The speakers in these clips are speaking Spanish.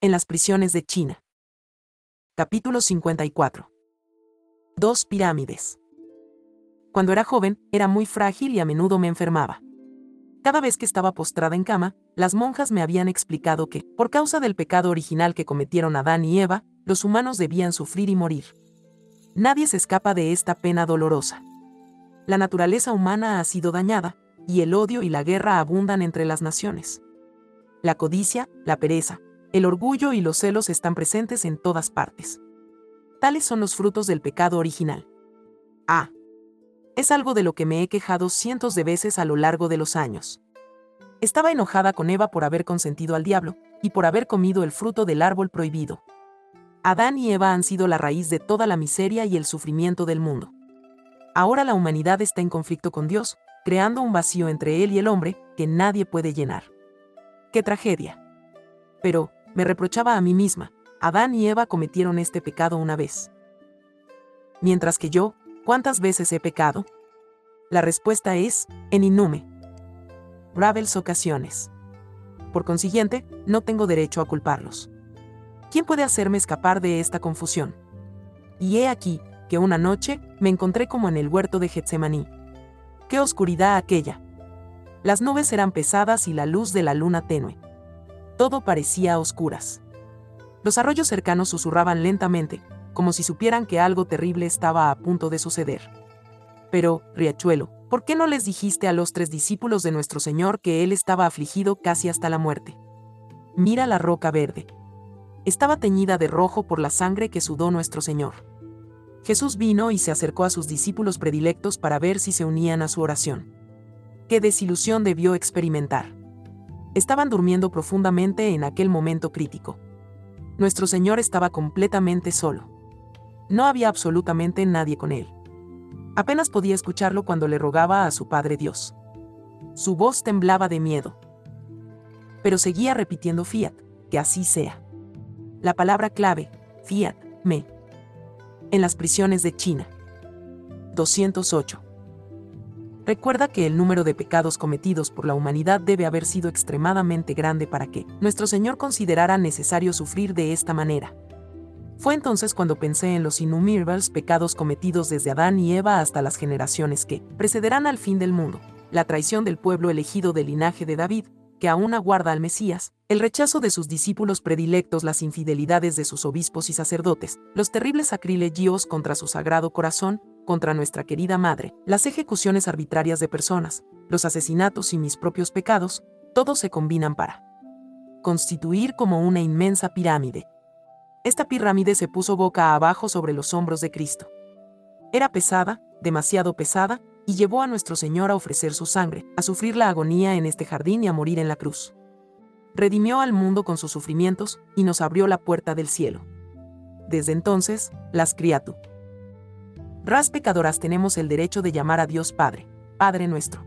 En las prisiones de China. Capítulo 54. Dos pirámides. Cuando era joven, era muy frágil y a menudo me enfermaba. Cada vez que estaba postrada en cama, las monjas me habían explicado que, por causa del pecado original que cometieron Adán y Eva, los humanos debían sufrir y morir. Nadie se escapa de esta pena dolorosa. La naturaleza humana ha sido dañada, y el odio y la guerra abundan entre las naciones. La codicia, la pereza, el orgullo y los celos están presentes en todas partes. Tales son los frutos del pecado original. A. Es algo de lo que me he quejado cientos de veces a lo largo de los años. Estaba enojada con Eva por haber consentido al diablo, y por haber comido el fruto del árbol prohibido. Adán y Eva han sido la raíz de toda la miseria y el sufrimiento del mundo. Ahora la humanidad está en conflicto con Dios, creando un vacío entre él y el hombre que nadie puede llenar. ¡Qué tragedia! Pero, me reprochaba a mí misma, Adán y Eva cometieron este pecado una vez. Mientras que yo, ¿cuántas veces he pecado? La respuesta es, en innume. Ravels ocasiones. Por consiguiente, no tengo derecho a culparlos. ¿Quién puede hacerme escapar de esta confusión? Y he aquí, que una noche, me encontré como en el huerto de Getsemaní. ¡Qué oscuridad aquella! Las nubes eran pesadas y la luz de la luna tenue todo parecía a oscuras. Los arroyos cercanos susurraban lentamente, como si supieran que algo terrible estaba a punto de suceder. Pero, Riachuelo, ¿por qué no les dijiste a los tres discípulos de nuestro Señor que Él estaba afligido casi hasta la muerte? Mira la roca verde. Estaba teñida de rojo por la sangre que sudó nuestro Señor. Jesús vino y se acercó a sus discípulos predilectos para ver si se unían a su oración. Qué desilusión debió experimentar estaban durmiendo profundamente en aquel momento crítico. Nuestro Señor estaba completamente solo. No había absolutamente nadie con él. Apenas podía escucharlo cuando le rogaba a su Padre Dios. Su voz temblaba de miedo. Pero seguía repitiendo Fiat, que así sea. La palabra clave, Fiat, me. En las prisiones de China. 208. Recuerda que el número de pecados cometidos por la humanidad debe haber sido extremadamente grande para que nuestro Señor considerara necesario sufrir de esta manera. Fue entonces cuando pensé en los innumerables pecados cometidos desde Adán y Eva hasta las generaciones que precederán al fin del mundo, la traición del pueblo elegido del linaje de David, que aún aguarda al Mesías, el rechazo de sus discípulos predilectos, las infidelidades de sus obispos y sacerdotes, los terribles sacrilegios contra su sagrado corazón, contra nuestra querida madre, las ejecuciones arbitrarias de personas, los asesinatos y mis propios pecados, todos se combinan para constituir como una inmensa pirámide. Esta pirámide se puso boca abajo sobre los hombros de Cristo. Era pesada, demasiado pesada, y llevó a nuestro Señor a ofrecer su sangre, a sufrir la agonía en este jardín y a morir en la cruz. Redimió al mundo con sus sufrimientos y nos abrió la puerta del cielo. Desde entonces, las criaturas Ras pecadoras tenemos el derecho de llamar a Dios Padre, Padre nuestro.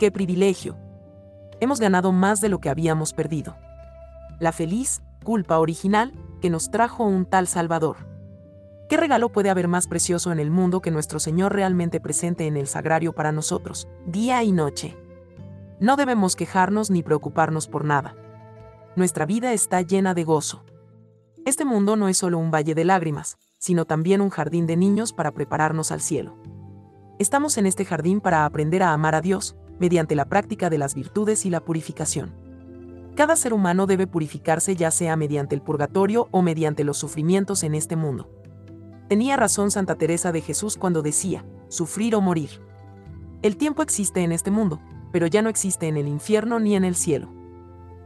¡Qué privilegio! Hemos ganado más de lo que habíamos perdido. La feliz culpa original que nos trajo un tal Salvador. ¿Qué regalo puede haber más precioso en el mundo que nuestro Señor realmente presente en el sagrario para nosotros, día y noche? No debemos quejarnos ni preocuparnos por nada. Nuestra vida está llena de gozo. Este mundo no es solo un valle de lágrimas, sino también un jardín de niños para prepararnos al cielo. Estamos en este jardín para aprender a amar a Dios, mediante la práctica de las virtudes y la purificación. Cada ser humano debe purificarse ya sea mediante el purgatorio o mediante los sufrimientos en este mundo. Tenía razón Santa Teresa de Jesús cuando decía, sufrir o morir. El tiempo existe en este mundo, pero ya no existe en el infierno ni en el cielo.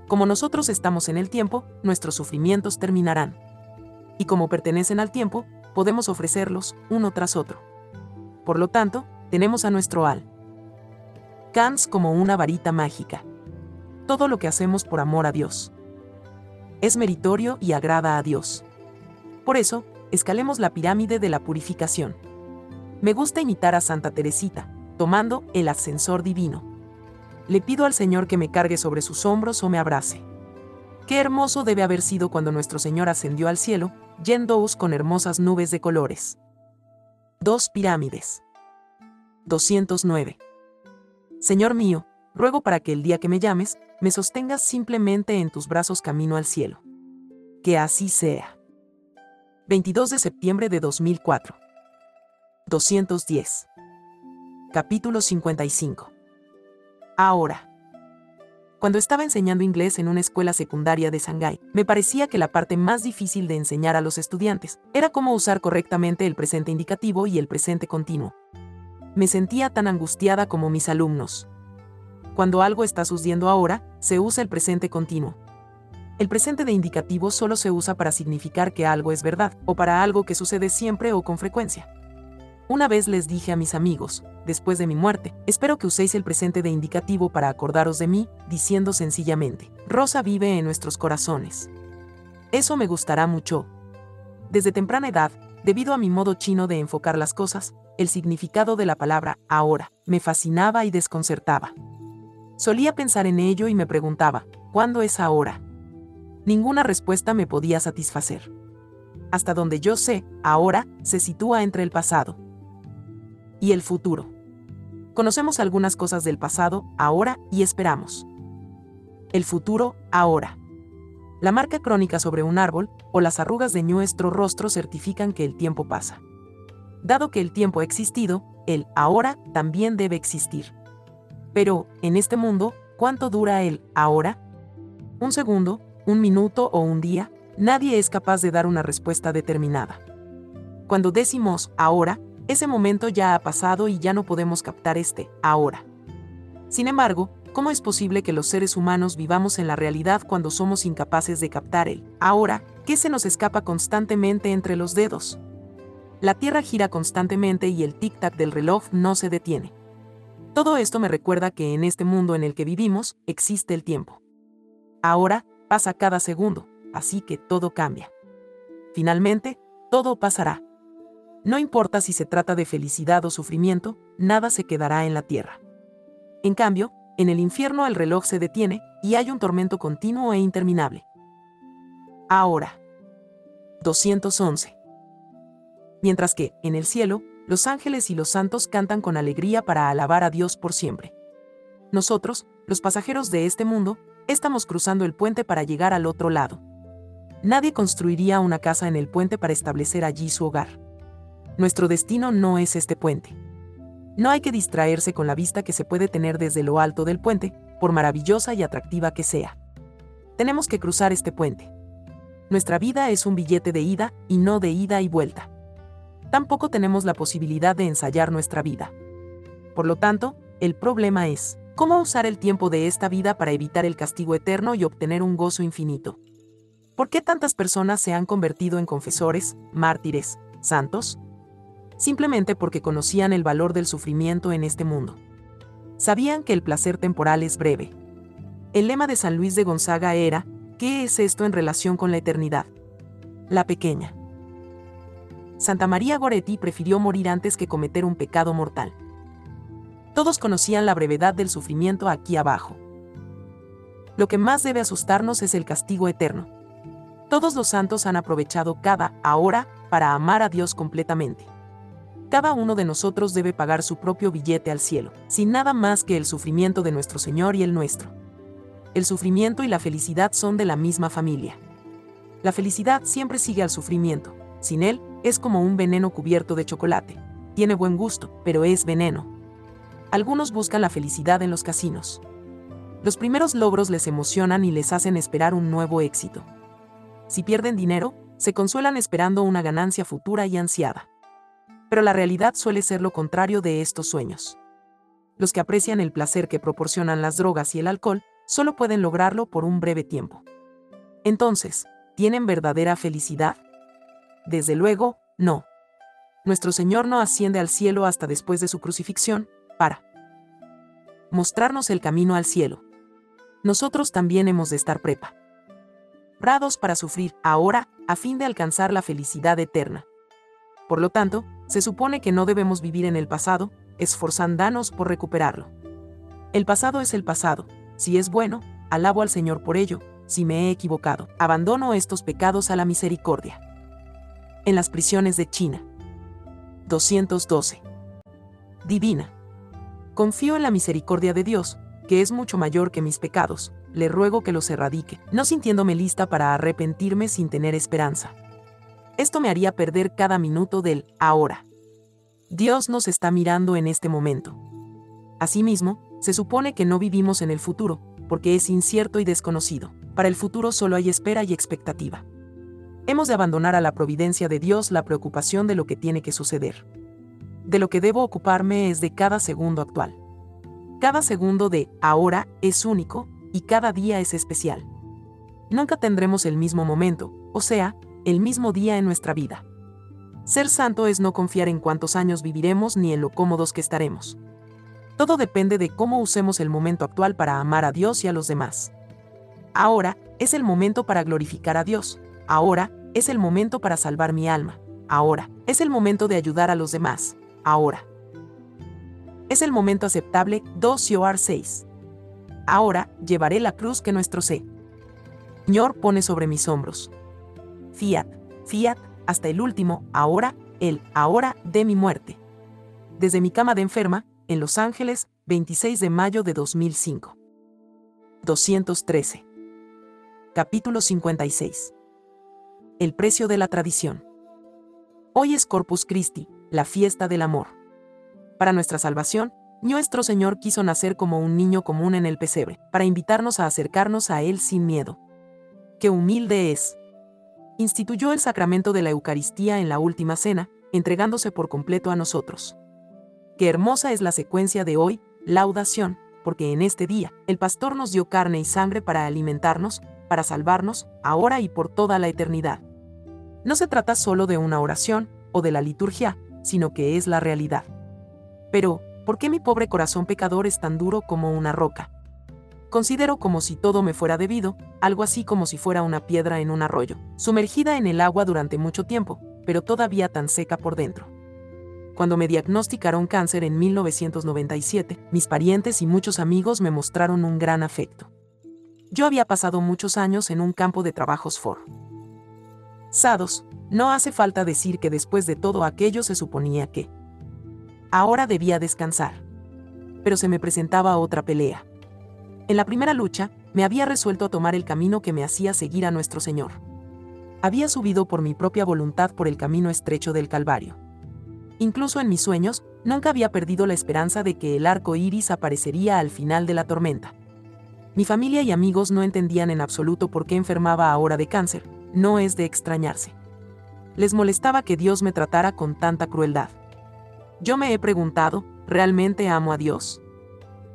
Como nosotros estamos en el tiempo, nuestros sufrimientos terminarán y como pertenecen al tiempo, podemos ofrecerlos uno tras otro. Por lo tanto, tenemos a nuestro al. Kans como una varita mágica. Todo lo que hacemos por amor a Dios. Es meritorio y agrada a Dios. Por eso, escalemos la pirámide de la purificación. Me gusta imitar a Santa Teresita, tomando el ascensor divino. Le pido al Señor que me cargue sobre sus hombros o me abrace. Qué hermoso debe haber sido cuando nuestro Señor ascendió al cielo, yéndoos con hermosas nubes de colores. Dos pirámides. 209. Señor mío, ruego para que el día que me llames, me sostengas simplemente en tus brazos camino al cielo. Que así sea. 22 de septiembre de 2004. 210. Capítulo 55. Ahora. Cuando estaba enseñando inglés en una escuela secundaria de Shanghái, me parecía que la parte más difícil de enseñar a los estudiantes era cómo usar correctamente el presente indicativo y el presente continuo. Me sentía tan angustiada como mis alumnos. Cuando algo está sucediendo ahora, se usa el presente continuo. El presente de indicativo solo se usa para significar que algo es verdad, o para algo que sucede siempre o con frecuencia. Una vez les dije a mis amigos, después de mi muerte, espero que uséis el presente de indicativo para acordaros de mí, diciendo sencillamente, Rosa vive en nuestros corazones. Eso me gustará mucho. Desde temprana edad, debido a mi modo chino de enfocar las cosas, el significado de la palabra ahora me fascinaba y desconcertaba. Solía pensar en ello y me preguntaba, ¿cuándo es ahora? Ninguna respuesta me podía satisfacer. Hasta donde yo sé, ahora se sitúa entre el pasado y el futuro. Conocemos algunas cosas del pasado, ahora y esperamos. El futuro, ahora. La marca crónica sobre un árbol o las arrugas de nuestro rostro certifican que el tiempo pasa. Dado que el tiempo ha existido, el ahora también debe existir. Pero, en este mundo, ¿cuánto dura el ahora? ¿Un segundo, un minuto o un día? Nadie es capaz de dar una respuesta determinada. Cuando decimos ahora, ese momento ya ha pasado y ya no podemos captar este, ahora. Sin embargo, ¿cómo es posible que los seres humanos vivamos en la realidad cuando somos incapaces de captar el, ahora, que se nos escapa constantemente entre los dedos? La Tierra gira constantemente y el tic-tac del reloj no se detiene. Todo esto me recuerda que en este mundo en el que vivimos existe el tiempo. Ahora pasa cada segundo, así que todo cambia. Finalmente, todo pasará. No importa si se trata de felicidad o sufrimiento, nada se quedará en la tierra. En cambio, en el infierno el reloj se detiene y hay un tormento continuo e interminable. Ahora. 211. Mientras que, en el cielo, los ángeles y los santos cantan con alegría para alabar a Dios por siempre. Nosotros, los pasajeros de este mundo, estamos cruzando el puente para llegar al otro lado. Nadie construiría una casa en el puente para establecer allí su hogar. Nuestro destino no es este puente. No hay que distraerse con la vista que se puede tener desde lo alto del puente, por maravillosa y atractiva que sea. Tenemos que cruzar este puente. Nuestra vida es un billete de ida y no de ida y vuelta. Tampoco tenemos la posibilidad de ensayar nuestra vida. Por lo tanto, el problema es, ¿cómo usar el tiempo de esta vida para evitar el castigo eterno y obtener un gozo infinito? ¿Por qué tantas personas se han convertido en confesores, mártires, santos? Simplemente porque conocían el valor del sufrimiento en este mundo. Sabían que el placer temporal es breve. El lema de San Luis de Gonzaga era, ¿qué es esto en relación con la eternidad? La pequeña. Santa María Goretti prefirió morir antes que cometer un pecado mortal. Todos conocían la brevedad del sufrimiento aquí abajo. Lo que más debe asustarnos es el castigo eterno. Todos los santos han aprovechado cada ahora para amar a Dios completamente cada uno de nosotros debe pagar su propio billete al cielo, sin nada más que el sufrimiento de nuestro Señor y el nuestro. El sufrimiento y la felicidad son de la misma familia. La felicidad siempre sigue al sufrimiento, sin él, es como un veneno cubierto de chocolate. Tiene buen gusto, pero es veneno. Algunos buscan la felicidad en los casinos. Los primeros logros les emocionan y les hacen esperar un nuevo éxito. Si pierden dinero, se consuelan esperando una ganancia futura y ansiada pero la realidad suele ser lo contrario de estos sueños. Los que aprecian el placer que proporcionan las drogas y el alcohol, solo pueden lograrlo por un breve tiempo. Entonces, ¿tienen verdadera felicidad? Desde luego, no. Nuestro Señor no asciende al cielo hasta después de su crucifixión, para mostrarnos el camino al cielo. Nosotros también hemos de estar preparados para sufrir ahora, a fin de alcanzar la felicidad eterna. Por lo tanto, se supone que no debemos vivir en el pasado, esforzándonos por recuperarlo. El pasado es el pasado. Si es bueno, alabo al Señor por ello. Si me he equivocado, abandono estos pecados a la misericordia. En las prisiones de China. 212. Divina. Confío en la misericordia de Dios, que es mucho mayor que mis pecados, le ruego que los erradique, no sintiéndome lista para arrepentirme sin tener esperanza. Esto me haría perder cada minuto del ahora. Dios nos está mirando en este momento. Asimismo, se supone que no vivimos en el futuro, porque es incierto y desconocido. Para el futuro solo hay espera y expectativa. Hemos de abandonar a la providencia de Dios la preocupación de lo que tiene que suceder. De lo que debo ocuparme es de cada segundo actual. Cada segundo de ahora es único y cada día es especial. Nunca tendremos el mismo momento, o sea, el mismo día en nuestra vida. Ser santo es no confiar en cuántos años viviremos ni en lo cómodos que estaremos. Todo depende de cómo usemos el momento actual para amar a Dios y a los demás. Ahora es el momento para glorificar a Dios. Ahora es el momento para salvar mi alma. Ahora es el momento de ayudar a los demás. Ahora. Es el momento aceptable 2 Yoar 6. Ahora llevaré la cruz que nuestro Señor pone sobre mis hombros. Fiat, fiat, hasta el último, ahora, el ahora de mi muerte. Desde mi cama de enferma, en Los Ángeles, 26 de mayo de 2005. 213. Capítulo 56. El precio de la tradición. Hoy es Corpus Christi, la fiesta del amor. Para nuestra salvación, nuestro Señor quiso nacer como un niño común en el pesebre, para invitarnos a acercarnos a Él sin miedo. ¡Qué humilde es! Instituyó el sacramento de la Eucaristía en la última cena, entregándose por completo a nosotros. Qué hermosa es la secuencia de hoy, laudación, porque en este día, el pastor nos dio carne y sangre para alimentarnos, para salvarnos, ahora y por toda la eternidad. No se trata solo de una oración, o de la liturgia, sino que es la realidad. Pero, ¿Por qué mi pobre corazón pecador es tan duro como una roca? Considero como si todo me fuera debido, algo así como si fuera una piedra en un arroyo, sumergida en el agua durante mucho tiempo, pero todavía tan seca por dentro. Cuando me diagnosticaron cáncer en 1997, mis parientes y muchos amigos me mostraron un gran afecto. Yo había pasado muchos años en un campo de trabajos for. Sados, no hace falta decir que después de todo aquello se suponía que, Ahora debía descansar. Pero se me presentaba otra pelea. En la primera lucha, me había resuelto a tomar el camino que me hacía seguir a nuestro Señor. Había subido por mi propia voluntad por el camino estrecho del Calvario. Incluso en mis sueños, nunca había perdido la esperanza de que el arco iris aparecería al final de la tormenta. Mi familia y amigos no entendían en absoluto por qué enfermaba ahora de cáncer, no es de extrañarse. Les molestaba que Dios me tratara con tanta crueldad. Yo me he preguntado, ¿realmente amo a Dios?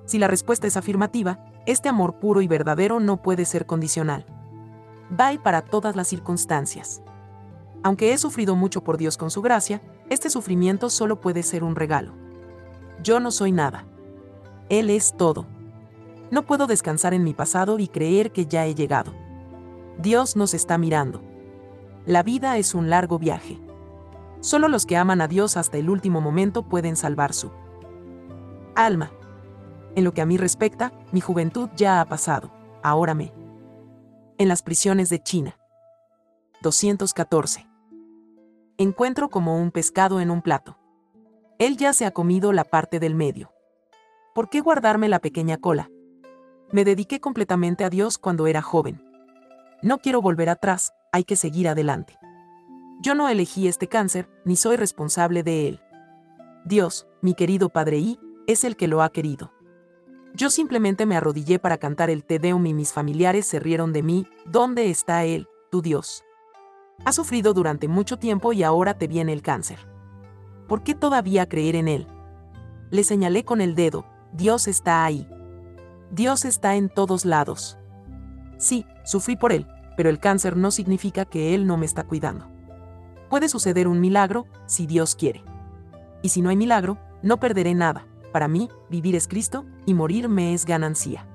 Si la respuesta es afirmativa, este amor puro y verdadero no puede ser condicional. Va y para todas las circunstancias. Aunque he sufrido mucho por Dios con su gracia, este sufrimiento solo puede ser un regalo. Yo no soy nada. Él es todo. No puedo descansar en mi pasado y creer que ya he llegado. Dios nos está mirando. La vida es un largo viaje. Solo los que aman a Dios hasta el último momento pueden salvar su alma. En lo que a mí respecta, mi juventud ya ha pasado. Ahora me. En las prisiones de China. 214. Encuentro como un pescado en un plato. Él ya se ha comido la parte del medio. ¿Por qué guardarme la pequeña cola? Me dediqué completamente a Dios cuando era joven. No quiero volver atrás, hay que seguir adelante. Yo no elegí este cáncer, ni soy responsable de él. Dios, mi querido Padre I, es el que lo ha querido. Yo simplemente me arrodillé para cantar el Te Deum y mis familiares se rieron de mí, ¿dónde está Él, tu Dios? Ha sufrido durante mucho tiempo y ahora te viene el cáncer. ¿Por qué todavía creer en Él? Le señalé con el dedo, Dios está ahí. Dios está en todos lados. Sí, sufrí por Él, pero el cáncer no significa que Él no me está cuidando puede suceder un milagro si Dios quiere. Y si no hay milagro, no perderé nada. Para mí, vivir es Cristo y morir me es ganancia.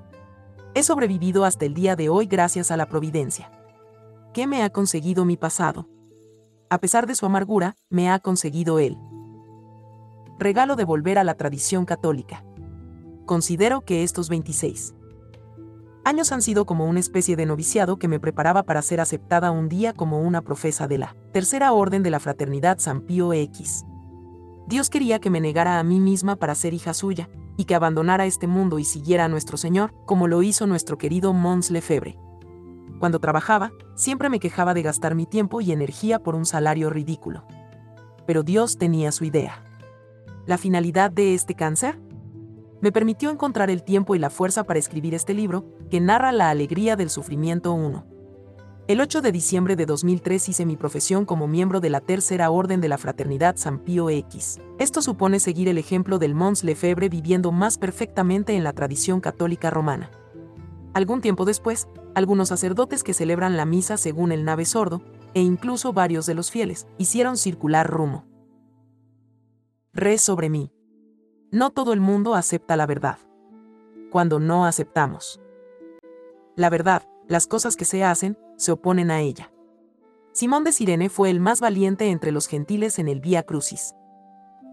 He sobrevivido hasta el día de hoy gracias a la providencia. ¿Qué me ha conseguido mi pasado? A pesar de su amargura, me ha conseguido Él. Regalo de volver a la tradición católica. Considero que estos 26 años han sido como una especie de noviciado que me preparaba para ser aceptada un día como una profesa de la Tercera Orden de la Fraternidad San Pío X. Dios quería que me negara a mí misma para ser hija suya, y que abandonara este mundo y siguiera a nuestro Señor, como lo hizo nuestro querido Mons Lefebvre. Cuando trabajaba, siempre me quejaba de gastar mi tiempo y energía por un salario ridículo. Pero Dios tenía su idea. ¿La finalidad de este cáncer? Me permitió encontrar el tiempo y la fuerza para escribir este libro, que narra la alegría del sufrimiento 1. El 8 de diciembre de 2003 hice mi profesión como miembro de la Tercera Orden de la Fraternidad San Pío X. Esto supone seguir el ejemplo del Mons Lefebvre viviendo más perfectamente en la tradición católica romana. Algún tiempo después, algunos sacerdotes que celebran la misa según el nave sordo, e incluso varios de los fieles, hicieron circular rumo. Re sobre mí. No todo el mundo acepta la verdad. Cuando no aceptamos la verdad, las cosas que se hacen, se oponen a ella. Simón de Sirene fue el más valiente entre los gentiles en el Vía Crucis.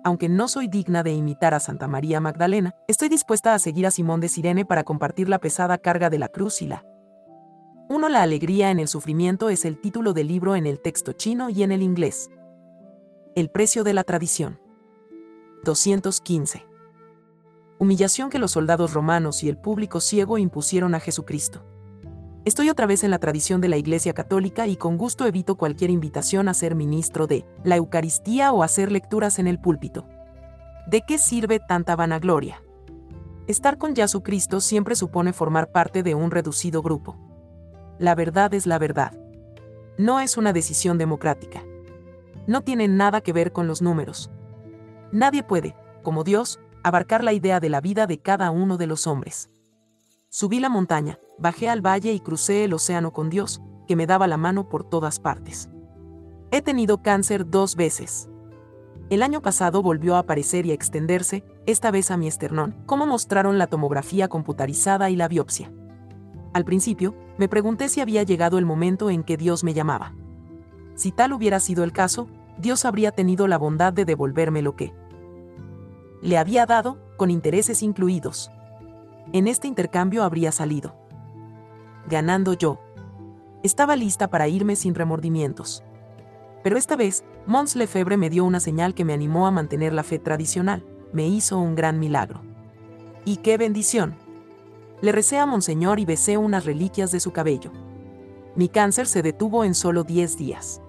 Aunque no soy digna de imitar a Santa María Magdalena, estoy dispuesta a seguir a Simón de Sirene para compartir la pesada carga de la cruz y la uno La alegría en el sufrimiento es el título del libro en el texto chino y en el inglés. El precio de la tradición. 215. Humillación que los soldados romanos y el público ciego impusieron a Jesucristo. Estoy otra vez en la tradición de la Iglesia Católica y con gusto evito cualquier invitación a ser ministro de la Eucaristía o hacer lecturas en el púlpito. ¿De qué sirve tanta vanagloria? Estar con Jesucristo siempre supone formar parte de un reducido grupo. La verdad es la verdad. No es una decisión democrática. No tiene nada que ver con los números. Nadie puede, como Dios, abarcar la idea de la vida de cada uno de los hombres. Subí la montaña, bajé al valle y crucé el océano con Dios, que me daba la mano por todas partes. He tenido cáncer dos veces. El año pasado volvió a aparecer y a extenderse, esta vez a mi esternón, como mostraron la tomografía computarizada y la biopsia. Al principio, me pregunté si había llegado el momento en que Dios me llamaba. Si tal hubiera sido el caso, Dios habría tenido la bondad de devolverme lo que le había dado, con intereses incluidos. En este intercambio habría salido. Ganando yo. Estaba lista para irme sin remordimientos. Pero esta vez, Mons Lefebvre me dio una señal que me animó a mantener la fe tradicional, me hizo un gran milagro. ¡Y qué bendición! Le recé a Monseñor y besé unas reliquias de su cabello. Mi cáncer se detuvo en solo 10 días.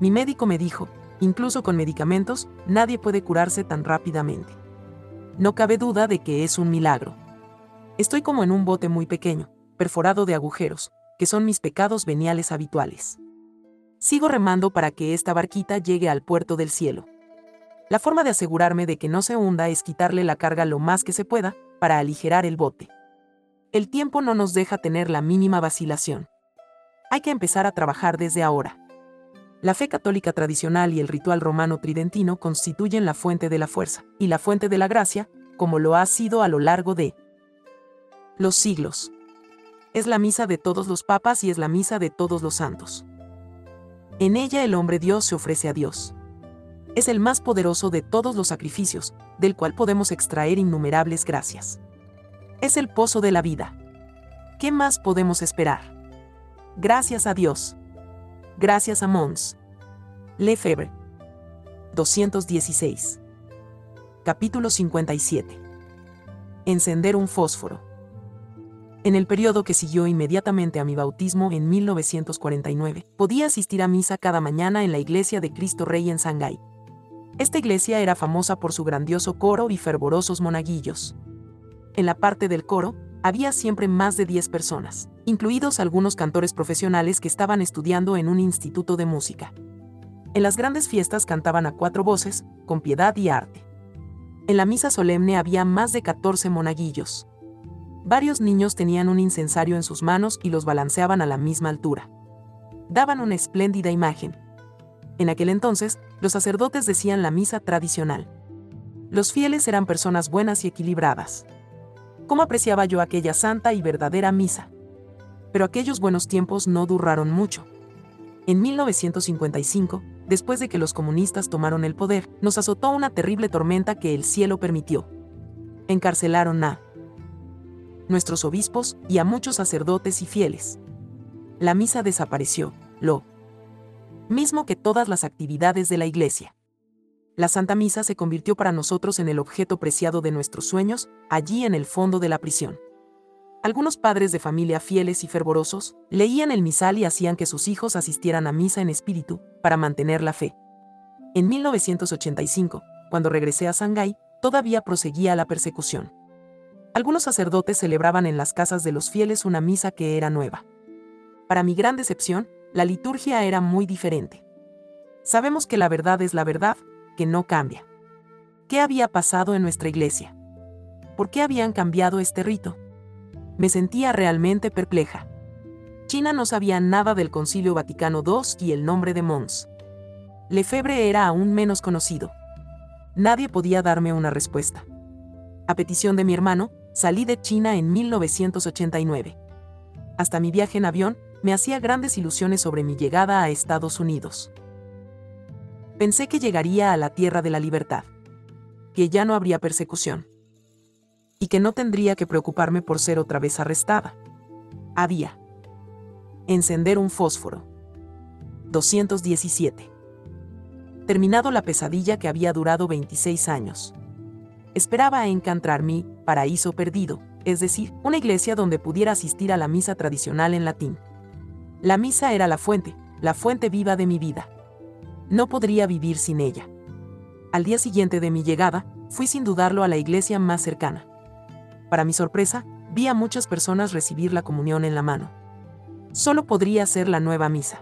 Mi médico me dijo, incluso con medicamentos, nadie puede curarse tan rápidamente. No cabe duda de que es un milagro. Estoy como en un bote muy pequeño, perforado de agujeros, que son mis pecados veniales habituales. Sigo remando para que esta barquita llegue al puerto del cielo. La forma de asegurarme de que no se hunda es quitarle la carga lo más que se pueda, para aligerar el bote. El tiempo no nos deja tener la mínima vacilación. Hay que empezar a trabajar desde ahora. La fe católica tradicional y el ritual romano tridentino constituyen la fuente de la fuerza y la fuente de la gracia, como lo ha sido a lo largo de los siglos. Es la misa de todos los papas y es la misa de todos los santos. En ella el hombre Dios se ofrece a Dios. Es el más poderoso de todos los sacrificios, del cual podemos extraer innumerables gracias. Es el pozo de la vida. ¿Qué más podemos esperar? Gracias a Dios. Gracias a Mons. Lefebvre. 216. Capítulo 57. Encender un fósforo. En el periodo que siguió inmediatamente a mi bautismo en 1949, podía asistir a misa cada mañana en la iglesia de Cristo Rey en Shanghái. Esta iglesia era famosa por su grandioso coro y fervorosos monaguillos. En la parte del coro, había siempre más de 10 personas, incluidos algunos cantores profesionales que estaban estudiando en un instituto de música. En las grandes fiestas cantaban a cuatro voces, con piedad y arte. En la misa solemne había más de 14 monaguillos. Varios niños tenían un incensario en sus manos y los balanceaban a la misma altura. Daban una espléndida imagen. En aquel entonces, los sacerdotes decían la misa tradicional. Los fieles eran personas buenas y equilibradas. ¿Cómo apreciaba yo aquella santa y verdadera misa? Pero aquellos buenos tiempos no duraron mucho. En 1955, después de que los comunistas tomaron el poder, nos azotó una terrible tormenta que el cielo permitió. Encarcelaron a nuestros obispos y a muchos sacerdotes y fieles. La misa desapareció, lo mismo que todas las actividades de la iglesia. la Santa Misa se convirtió para nosotros en el objeto preciado de nuestros sueños, allí en el fondo de la prisión. Algunos padres de familia fieles y fervorosos leían el misal y hacían que sus hijos asistieran a misa en espíritu, para mantener la fe. En 1985, cuando regresé a Shanghái, todavía proseguía la persecución. Algunos sacerdotes celebraban en las casas de los fieles una misa que era nueva. Para mi gran decepción, la liturgia era muy diferente. Sabemos que la verdad es la verdad, que no cambia. ¿Qué había pasado en nuestra iglesia? ¿Por qué habían cambiado este rito? Me sentía realmente perpleja. China no sabía nada del Concilio Vaticano II y el nombre de Mons. Lefebvre era aún menos conocido. Nadie podía darme una respuesta. A petición de mi hermano, salí de China en 1989. Hasta mi viaje en avión, me hacía grandes ilusiones sobre mi llegada a Estados Unidos. Pensé que llegaría a la tierra de la libertad, que ya no habría persecución y que no tendría que preocuparme por ser otra vez arrestada. Había. Encender un fósforo. 217. Terminado la pesadilla que había durado 26 años. Esperaba encontrar mi paraíso perdido, es decir, una iglesia donde pudiera asistir a la misa tradicional en latín. La misa era la fuente, la fuente viva de mi vida. No podría vivir sin ella. Al día siguiente de mi llegada, fui sin dudarlo a la iglesia más cercana. Para mi sorpresa, vi a muchas personas recibir la comunión en la mano. Solo podría ser la nueva misa.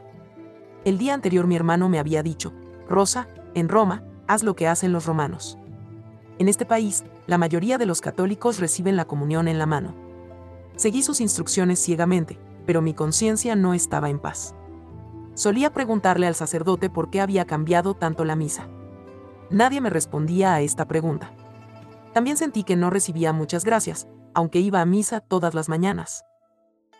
El día anterior mi hermano me había dicho, Rosa, en Roma, haz lo que hacen los romanos. En este país, la mayoría de los católicos reciben la comunión en la mano. Seguí sus instrucciones ciegamente, pero mi conciencia no estaba en paz. Solía preguntarle al sacerdote por qué había cambiado tanto la misa. Nadie me respondía a esta pregunta. También sentí que no recibía muchas gracias, aunque iba a misa todas las mañanas.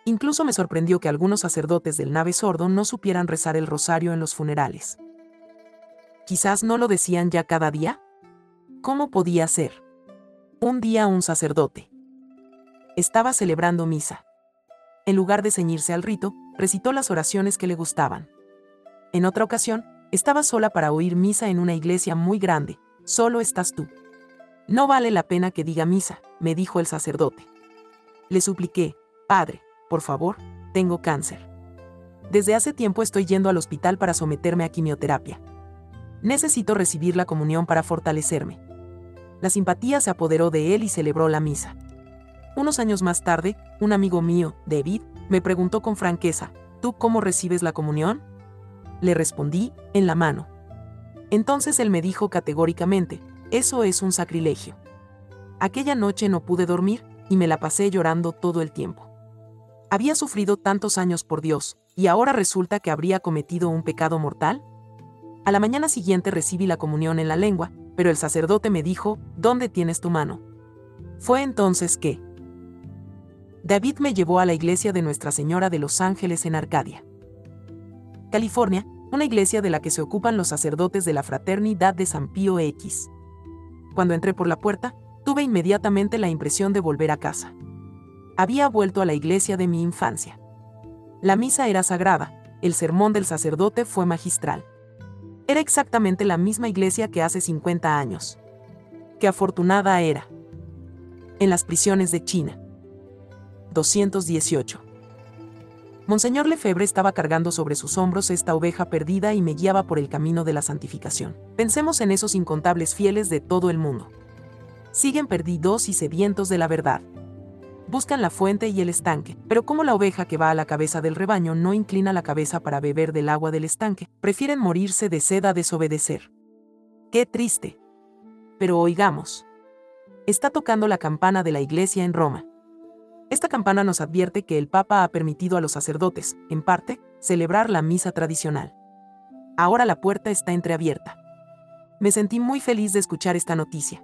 Incluso me sorprendió que algunos sacerdotes del nave sordo no supieran rezar el rosario en los funerales. Quizás no lo decían ya cada día. ¿Cómo podía ser? Un día un sacerdote. Estaba celebrando misa. En lugar de ceñirse al rito, recitó las oraciones que le gustaban. En otra ocasión, estaba sola para oír misa en una iglesia muy grande, solo estás tú. No vale la pena que diga misa, me dijo el sacerdote. Le supliqué, Padre, por favor, tengo cáncer. Desde hace tiempo estoy yendo al hospital para someterme a quimioterapia. Necesito recibir la comunión para fortalecerme. La simpatía se apoderó de él y celebró la misa. Unos años más tarde, un amigo mío, David, me preguntó con franqueza, ¿tú cómo recibes la comunión? Le respondí, en la mano. Entonces él me dijo categóricamente, eso es un sacrilegio. Aquella noche no pude dormir y me la pasé llorando todo el tiempo. Había sufrido tantos años por Dios, y ahora resulta que habría cometido un pecado mortal. A la mañana siguiente recibí la comunión en la lengua, pero el sacerdote me dijo, ¿dónde tienes tu mano? Fue entonces que, David me llevó a la iglesia de Nuestra Señora de los Ángeles en Arcadia, California, una iglesia de la que se ocupan los sacerdotes de la Fraternidad de San Pío X. Cuando entré por la puerta, tuve inmediatamente la impresión de volver a casa. Había vuelto a la iglesia de mi infancia. La misa era sagrada, el sermón del sacerdote fue magistral. Era exactamente la misma iglesia que hace 50 años. Qué afortunada era. En las prisiones de China. 218. Monseñor Lefebvre estaba cargando sobre sus hombros esta oveja perdida y me guiaba por el camino de la santificación. Pensemos en esos incontables fieles de todo el mundo. Siguen perdidos y sedientos de la verdad. Buscan la fuente y el estanque, pero como la oveja que va a la cabeza del rebaño no inclina la cabeza para beber del agua del estanque, prefieren morirse de sed a desobedecer. ¡Qué triste! Pero oigamos. Está tocando la campana de la iglesia en Roma. Esta campana nos advierte que el Papa ha permitido a los sacerdotes, en parte, celebrar la misa tradicional. Ahora la puerta está entreabierta. Me sentí muy feliz de escuchar esta noticia.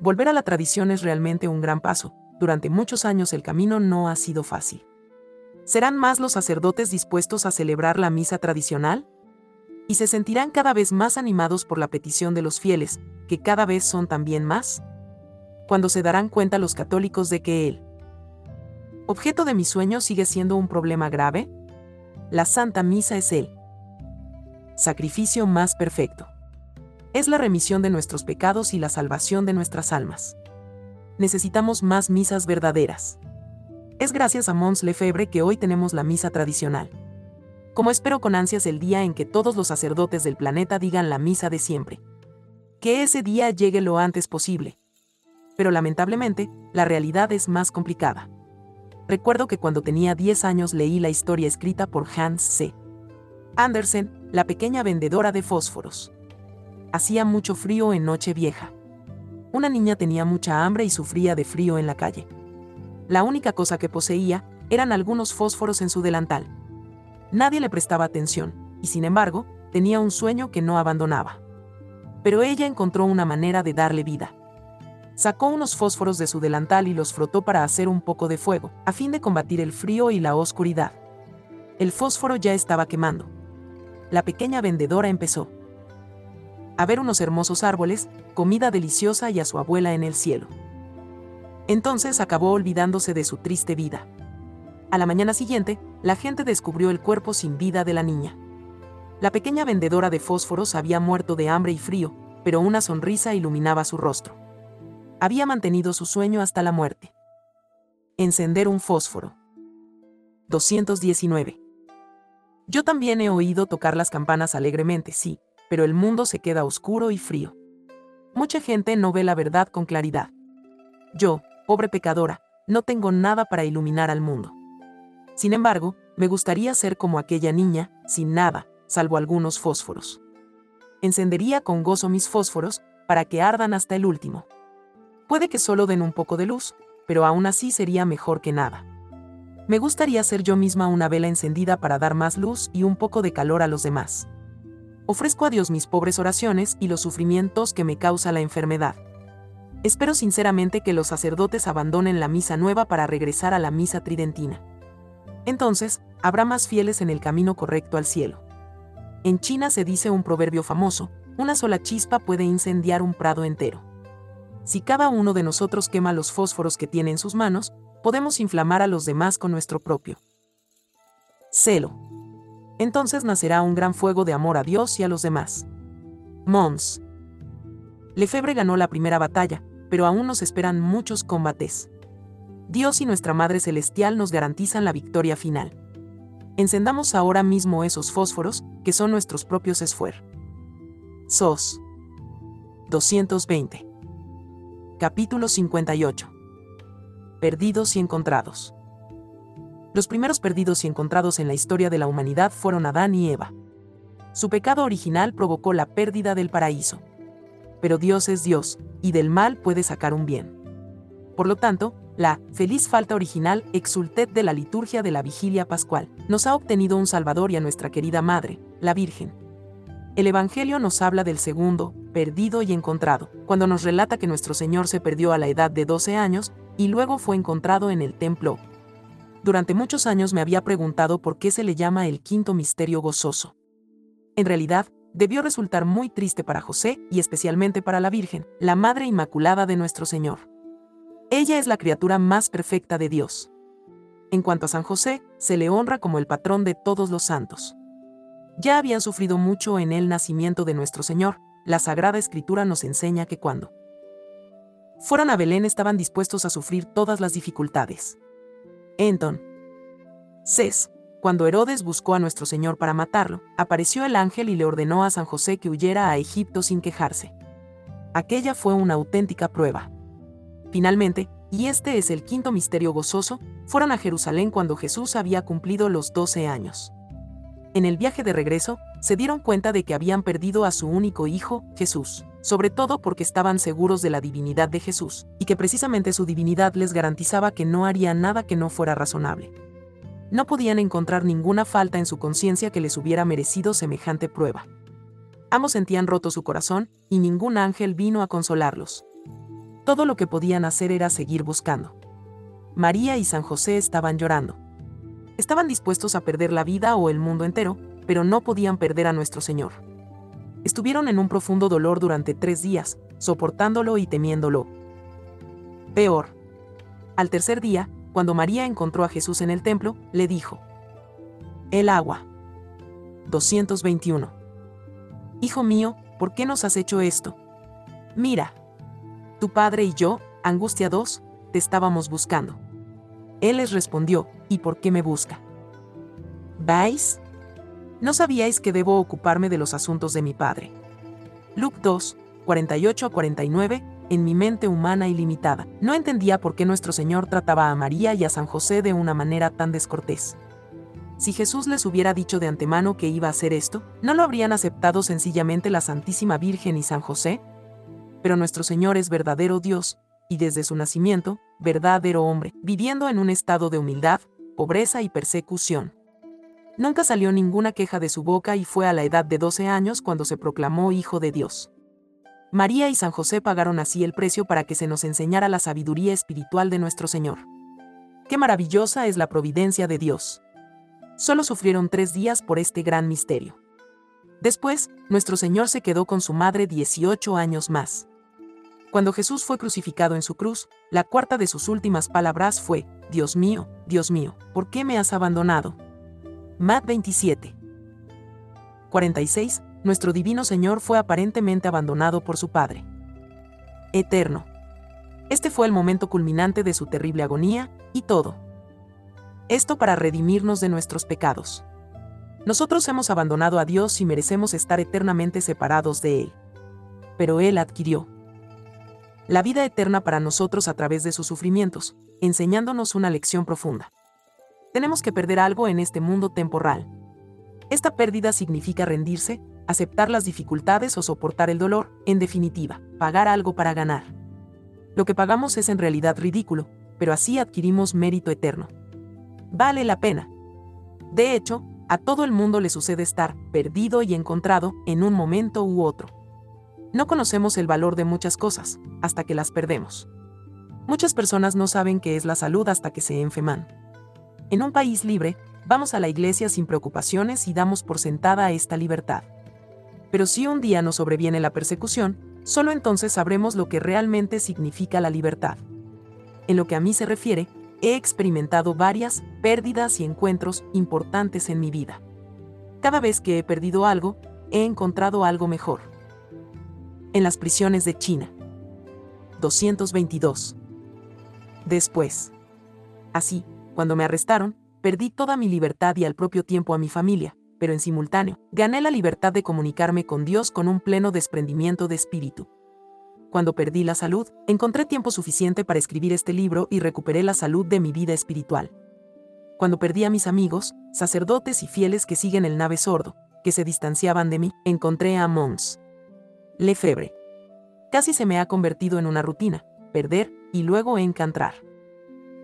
Volver a la tradición es realmente un gran paso. Durante muchos años el camino no ha sido fácil. ¿Serán más los sacerdotes dispuestos a celebrar la misa tradicional? ¿Y se sentirán cada vez más animados por la petición de los fieles, que cada vez son también más? Cuando se darán cuenta los católicos de que Él, objeto de mi sueño sigue siendo un problema grave? La Santa Misa es el sacrificio más perfecto. Es la remisión de nuestros pecados y la salvación de nuestras almas. Necesitamos más misas verdaderas. Es gracias a Mons Lefebvre que hoy tenemos la misa tradicional. Como espero con ansias el día en que todos los sacerdotes del planeta digan la misa de siempre. Que ese día llegue lo antes posible. Pero lamentablemente, la realidad es más complicada. Recuerdo que cuando tenía 10 años leí la historia escrita por Hans C. Andersen, la pequeña vendedora de fósforos. Hacía mucho frío en Noche Vieja. Una niña tenía mucha hambre y sufría de frío en la calle. La única cosa que poseía eran algunos fósforos en su delantal. Nadie le prestaba atención, y sin embargo, tenía un sueño que no abandonaba. Pero ella encontró una manera de darle vida. Sacó unos fósforos de su delantal y los frotó para hacer un poco de fuego, a fin de combatir el frío y la oscuridad. El fósforo ya estaba quemando. La pequeña vendedora empezó a ver unos hermosos árboles, comida deliciosa y a su abuela en el cielo. Entonces acabó olvidándose de su triste vida. A la mañana siguiente, la gente descubrió el cuerpo sin vida de la niña. La pequeña vendedora de fósforos había muerto de hambre y frío, pero una sonrisa iluminaba su rostro. Había mantenido su sueño hasta la muerte. Encender un fósforo. 219. Yo también he oído tocar las campanas alegremente, sí, pero el mundo se queda oscuro y frío. Mucha gente no ve la verdad con claridad. Yo, pobre pecadora, no tengo nada para iluminar al mundo. Sin embargo, me gustaría ser como aquella niña, sin nada, salvo algunos fósforos. Encendería con gozo mis fósforos, para que ardan hasta el último. Puede que solo den un poco de luz, pero aún así sería mejor que nada. Me gustaría ser yo misma una vela encendida para dar más luz y un poco de calor a los demás. Ofrezco a Dios mis pobres oraciones y los sufrimientos que me causa la enfermedad. Espero sinceramente que los sacerdotes abandonen la misa nueva para regresar a la misa tridentina. Entonces, habrá más fieles en el camino correcto al cielo. En China se dice un proverbio famoso, una sola chispa puede incendiar un prado entero. Si cada uno de nosotros quema los fósforos que tiene en sus manos, podemos inflamar a los demás con nuestro propio celo entonces nacerá un gran fuego de amor a Dios y a los demás. Mons. Lefebvre ganó la primera batalla, pero aún nos esperan muchos combates. Dios y nuestra Madre Celestial nos garantizan la victoria final. Encendamos ahora mismo esos fósforos, que son nuestros propios esfuerzos. SOS. 220. Capítulo 58. Perdidos y encontrados. Los primeros perdidos y encontrados en la historia de la humanidad fueron Adán y Eva. Su pecado original provocó la pérdida del paraíso. Pero Dios es Dios, y del mal puede sacar un bien. Por lo tanto, la feliz falta original exultet de la liturgia de la vigilia pascual nos ha obtenido un Salvador y a nuestra querida Madre, la Virgen. El Evangelio nos habla del segundo, perdido y encontrado, cuando nos relata que nuestro Señor se perdió a la edad de 12 años y luego fue encontrado en el templo, durante muchos años me había preguntado por qué se le llama el quinto misterio gozoso. En realidad, debió resultar muy triste para José y especialmente para la Virgen, la Madre Inmaculada de nuestro Señor. Ella es la criatura más perfecta de Dios. En cuanto a San José, se le honra como el patrón de todos los santos. Ya habían sufrido mucho en el nacimiento de nuestro Señor, la Sagrada Escritura nos enseña que cuando fueron a Belén estaban dispuestos a sufrir todas las dificultades. Enton. Ces. Cuando Herodes buscó a nuestro Señor para matarlo, apareció el ángel y le ordenó a San José que huyera a Egipto sin quejarse. Aquella fue una auténtica prueba. Finalmente, y este es el quinto misterio gozoso, fueron a Jerusalén cuando Jesús había cumplido los 12 años. En el viaje de regreso, se dieron cuenta de que habían perdido a su único hijo, Jesús, sobre todo porque estaban seguros de la divinidad de Jesús, y que precisamente su divinidad les garantizaba que no haría nada que no fuera razonable. No podían encontrar ninguna falta en su conciencia que les hubiera merecido semejante prueba. Ambos sentían roto su corazón, y ningún ángel vino a consolarlos. Todo lo que podían hacer era seguir buscando. María y San José estaban llorando. Estaban dispuestos a perder la vida o el mundo entero, pero no podían perder a nuestro Señor. Estuvieron en un profundo dolor durante tres días, soportándolo y temiéndolo. Peor. Al tercer día, cuando María encontró a Jesús en el templo, le dijo, El agua. 221. Hijo mío, ¿por qué nos has hecho esto? Mira. Tu padre y yo, Angustia 2, te estábamos buscando. Él les respondió, ¿y por qué me busca? ¿Vais? ¿No sabíais que debo ocuparme de los asuntos de mi padre? Luke 2, 48 a 49, en mi mente humana y limitada, no entendía por qué nuestro Señor trataba a María y a San José de una manera tan descortés. Si Jesús les hubiera dicho de antemano que iba a hacer esto, ¿no lo habrían aceptado sencillamente la Santísima Virgen y San José? Pero nuestro Señor es verdadero Dios, y desde su nacimiento, verdadero hombre, viviendo en un estado de humildad, pobreza y persecución. Nunca salió ninguna queja de su boca y fue a la edad de 12 años cuando se proclamó Hijo de Dios. María y San José pagaron así el precio para que se nos enseñara la sabiduría espiritual de nuestro Señor. Qué maravillosa es la providencia de Dios. Solo sufrieron tres días por este gran misterio. Después, nuestro Señor se quedó con su madre 18 años más. Cuando Jesús fue crucificado en su cruz, la cuarta de sus últimas palabras fue, Dios mío, Dios mío, ¿por qué me has abandonado? Mat 27. 46 nuestro divino Señor fue aparentemente abandonado por su Padre. Eterno. Este fue el momento culminante de su terrible agonía, y todo. Esto para redimirnos de nuestros pecados. Nosotros hemos abandonado a Dios y merecemos estar eternamente separados de Él. Pero Él adquirió la vida eterna para nosotros a través de sus sufrimientos, enseñándonos una lección profunda. Tenemos que perder algo en este mundo temporal. Esta pérdida significa rendirse, aceptar las dificultades o soportar el dolor, en definitiva, pagar algo para ganar. Lo que pagamos es en realidad ridículo, pero así adquirimos mérito eterno. Vale la pena. De hecho, a todo el mundo le sucede estar perdido y encontrado en un momento u otro. No conocemos el valor de muchas cosas, hasta que las perdemos. Muchas personas no saben qué es la salud hasta que se enferman. En un país libre, vamos a la iglesia sin preocupaciones y damos por sentada esta libertad pero si un día nos sobreviene la persecución, solo entonces sabremos lo que realmente significa la libertad. En lo que a mí se refiere, he experimentado varias pérdidas y encuentros importantes en mi vida. Cada vez que he perdido algo, he encontrado algo mejor. En las prisiones de China. 222. Después. Así, cuando me arrestaron, perdí toda mi libertad y al propio tiempo a mi familia, pero en simultáneo, gané la libertad de comunicarme con Dios con un pleno desprendimiento de espíritu. Cuando perdí la salud, encontré tiempo suficiente para escribir este libro y recuperé la salud de mi vida espiritual. Cuando perdí a mis amigos, sacerdotes y fieles que siguen el nave sordo, que se distanciaban de mí, encontré a Mons. Lefebvre. Casi se me ha convertido en una rutina, perder y luego encontrar.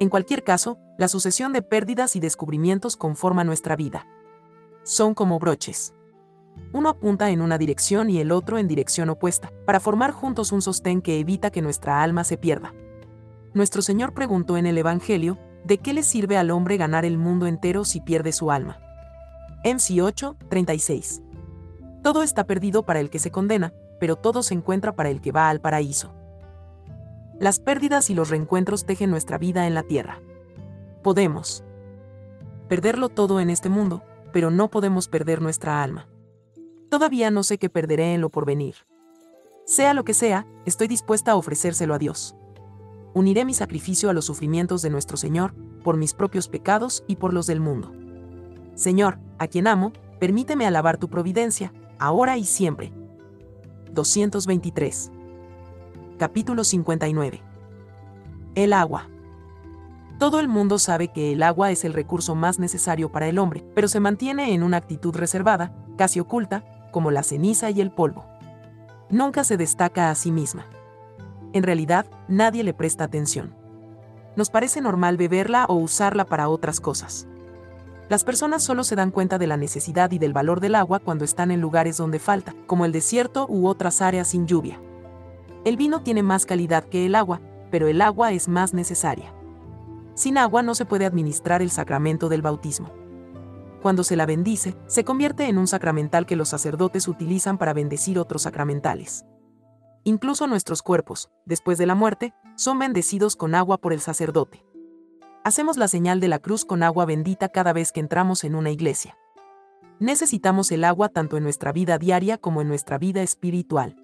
En cualquier caso, la sucesión de pérdidas y descubrimientos conforma nuestra vida son como broches. Uno apunta en una dirección y el otro en dirección opuesta, para formar juntos un sostén que evita que nuestra alma se pierda. Nuestro Señor preguntó en el Evangelio, ¿de qué le sirve al hombre ganar el mundo entero si pierde su alma? MC 8, 36. Todo está perdido para el que se condena, pero todo se encuentra para el que va al paraíso. Las pérdidas y los reencuentros tejen nuestra vida en la tierra. Podemos perderlo todo en este mundo, pero no podemos perder nuestra alma. Todavía no sé qué perderé en lo porvenir. Sea lo que sea, estoy dispuesta a ofrecérselo a Dios. Uniré mi sacrificio a los sufrimientos de nuestro Señor, por mis propios pecados y por los del mundo. Señor, a quien amo, permíteme alabar tu providencia, ahora y siempre. 223. Capítulo 59. El agua. Todo el mundo sabe que el agua es el recurso más necesario para el hombre, pero se mantiene en una actitud reservada, casi oculta, como la ceniza y el polvo. Nunca se destaca a sí misma. En realidad, nadie le presta atención. Nos parece normal beberla o usarla para otras cosas. Las personas solo se dan cuenta de la necesidad y del valor del agua cuando están en lugares donde falta, como el desierto u otras áreas sin lluvia. El vino tiene más calidad que el agua, pero el agua es más necesaria. Sin agua no se puede administrar el sacramento del bautismo. Cuando se la bendice, se convierte en un sacramental que los sacerdotes utilizan para bendecir otros sacramentales. Incluso nuestros cuerpos, después de la muerte, son bendecidos con agua por el sacerdote. Hacemos la señal de la cruz con agua bendita cada vez que entramos en una iglesia. Necesitamos el agua tanto en nuestra vida diaria como en nuestra vida espiritual.